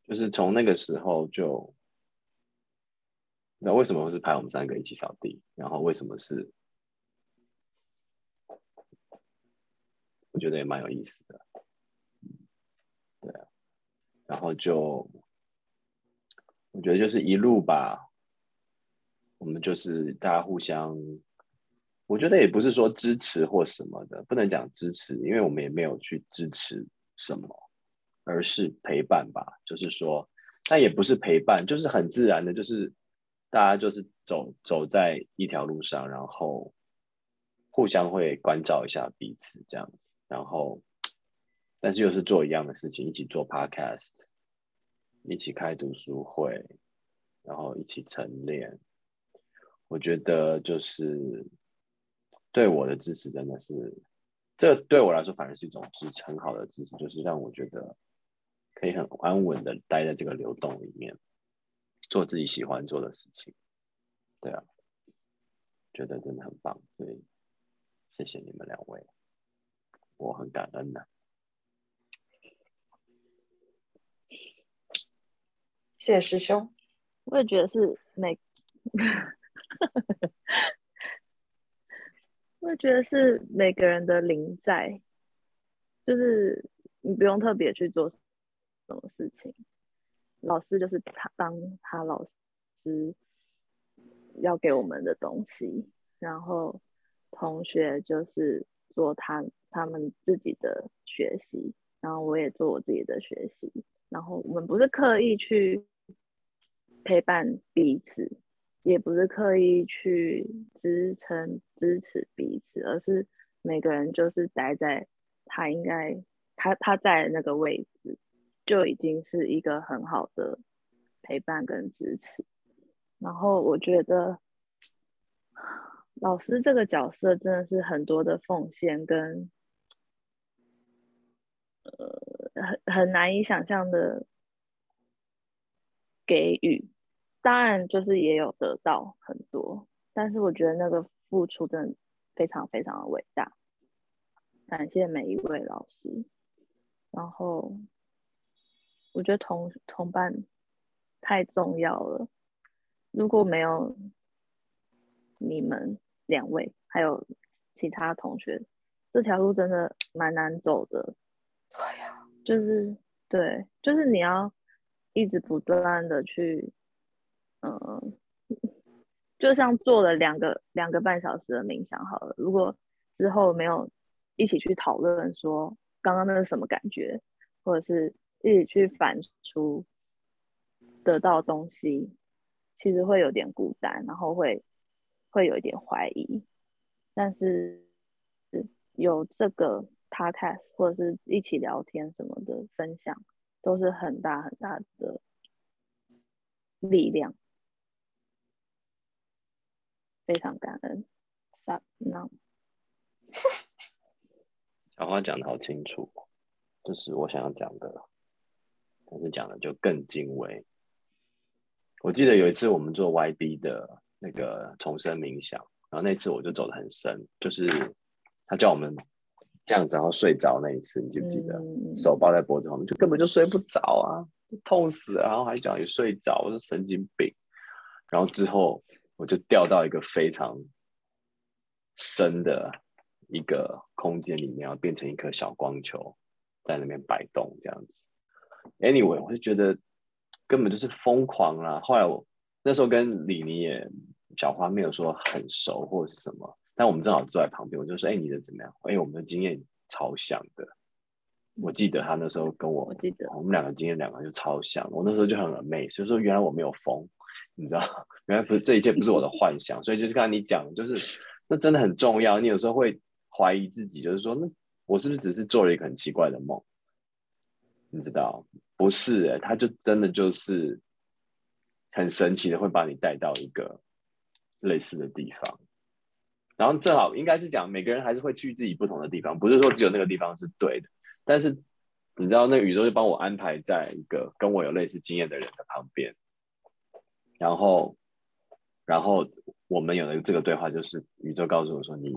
就是从那个时候就，那为什么会是派我们三个一起扫地？然后为什么是？我觉得也蛮有意思的。然后就，我觉得就是一路吧，我们就是大家互相，我觉得也不是说支持或什么的，不能讲支持，因为我们也没有去支持什么，而是陪伴吧。就是说，但也不是陪伴，就是很自然的，就是大家就是走走在一条路上，然后互相会关照一下彼此这样子，然后。但是又是做一样的事情，一起做 podcast，一起开读书会，然后一起晨练。我觉得就是对我的支持真的是，这对我来说反而是一种支撑，好的支持，就是让我觉得可以很安稳的待在这个流动里面。做自己喜欢做的事情。对啊，觉得真的很棒，所以谢谢你们两位，我很感恩的。谢师兄，我也觉得是每，我也觉得是每个人的灵在，就是你不用特别去做什么事情，老师就是他当他老师要给我们的东西，然后同学就是做他他们自己的学习，然后我也做我自己的学习，然后我们不是刻意去。陪伴彼此，也不是刻意去支撑、支持彼此，而是每个人就是待在他应该他他在那个位置，就已经是一个很好的陪伴跟支持。然后我觉得老师这个角色真的是很多的奉献跟呃很很难以想象的给予。当然，就是也有得到很多，但是我觉得那个付出真的非常非常的伟大。感谢每一位老师，然后我觉得同同伴太重要了。如果没有你们两位，还有其他同学，这条路真的蛮难走的。对呀，就是对，就是你要一直不断的去。嗯，就像做了两个两个半小时的冥想好了。如果之后没有一起去讨论说刚刚那是什么感觉，或者是一起去反出得到东西，其实会有点孤单，然后会会有一点怀疑。但是有这个 podcast 或者是一起聊天什么的分享，都是很大很大的力量。非常感恩，三那小花讲的好清楚，就是我想要讲的，但是讲的就更精微。我记得有一次我们做 YB 的那个重生冥想，然后那次我就走的很深，就是他叫我们这样子然后睡着那一次，你记不记得？手抱在脖子后面，就根本就睡不着啊，痛死了，然后还讲你睡着，我说神经病。然后之后。我就掉到一个非常深的一个空间里面，要变成一颗小光球，在那边摆动这样子。Anyway，我就觉得根本就是疯狂啦。后来我那时候跟李妮也小花没有说很熟或者是什么，但我们正好坐在旁边，我就说：“哎，你的怎么样？”哎，我们的经验超像的。我记得他那时候跟我，我记得我们两个经验两个就超像。我那时候就很 amazed，所以说原来我没有疯。你知道，原来不是这一切，不是我的幻想，所以就是刚才你讲，就是那真的很重要。你有时候会怀疑自己，就是说，那我是不是只是做了一个很奇怪的梦？你知道，不是，哎，他就真的就是很神奇的，会把你带到一个类似的地方。然后正好应该是讲，每个人还是会去自己不同的地方，不是说只有那个地方是对的。但是你知道，那宇宙就帮我安排在一个跟我有类似经验的人的旁边。然后，然后我们有了这个对话，就是宇宙告诉我说：“你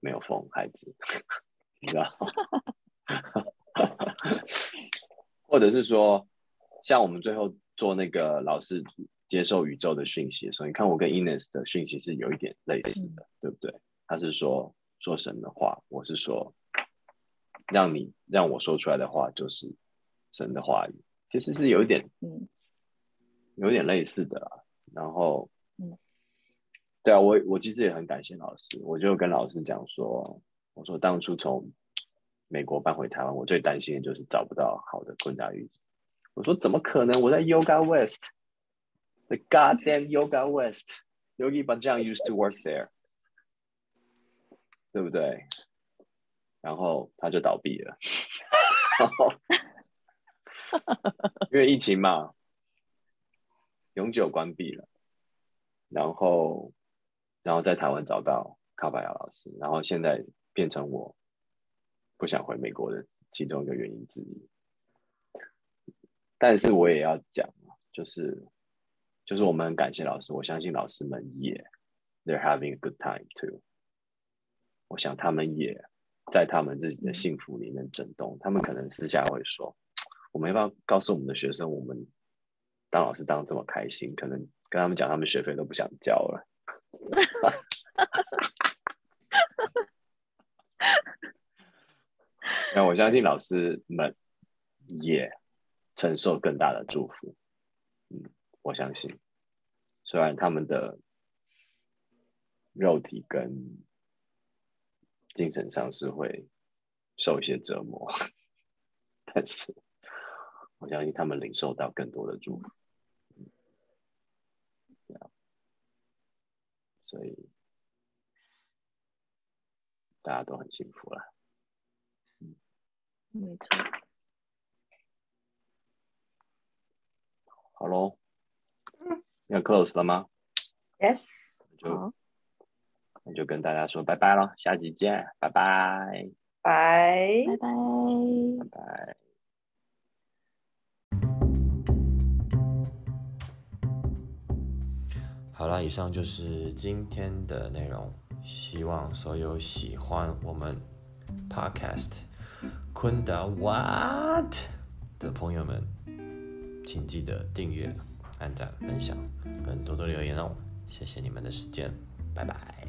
没有疯，孩子，你知道？或者是说，像我们最后做那个老师接受宇宙的讯息的时候，你看我跟 Ines 的讯息是有一点类似的，对不对？他是说说神的话，我是说让你让我说出来的话就是神的话语，其实是有一点嗯。”有点类似的啦，然后，嗯，对啊，我我其实也很感谢老师，我就跟老师讲说，我说当初从美国搬回台湾，我最担心的就是找不到好的昆达语我说怎么可能？我在 Yoga West，the goddamn Yoga West，Yogi Bhajan used to work there，对不对？然后他就倒闭了，因为疫情嘛。永久关闭了，然后，然后在台湾找到卡巴亚老师，然后现在变成我不想回美国的其中一个原因之一。但是我也要讲就是就是我们很感谢老师，我相信老师们也 they're having a good time too。我想他们也在他们自己的幸福里面震动，他们可能私下会说，我们要不要告诉我们的学生，我们当老师当这么开心，可能跟他们讲，他们学费都不想交了。那我相信老师们也承受更大的祝福。嗯，我相信，虽然他们的肉体跟精神上是会受一些折磨，但是我相信他们领受到更多的祝福。这样，所以大家都很幸福了。没错。好喽，要 close 了吗？Yes，就好，那就跟大家说拜拜了，下集见，拜拜，拜。拜拜。拜拜。好了，以上就是今天的内容。希望所有喜欢我们 Podcast 昆达 What 的朋友们，请记得订阅、按赞、分享，跟多多留言哦。谢谢你们的时间，拜拜。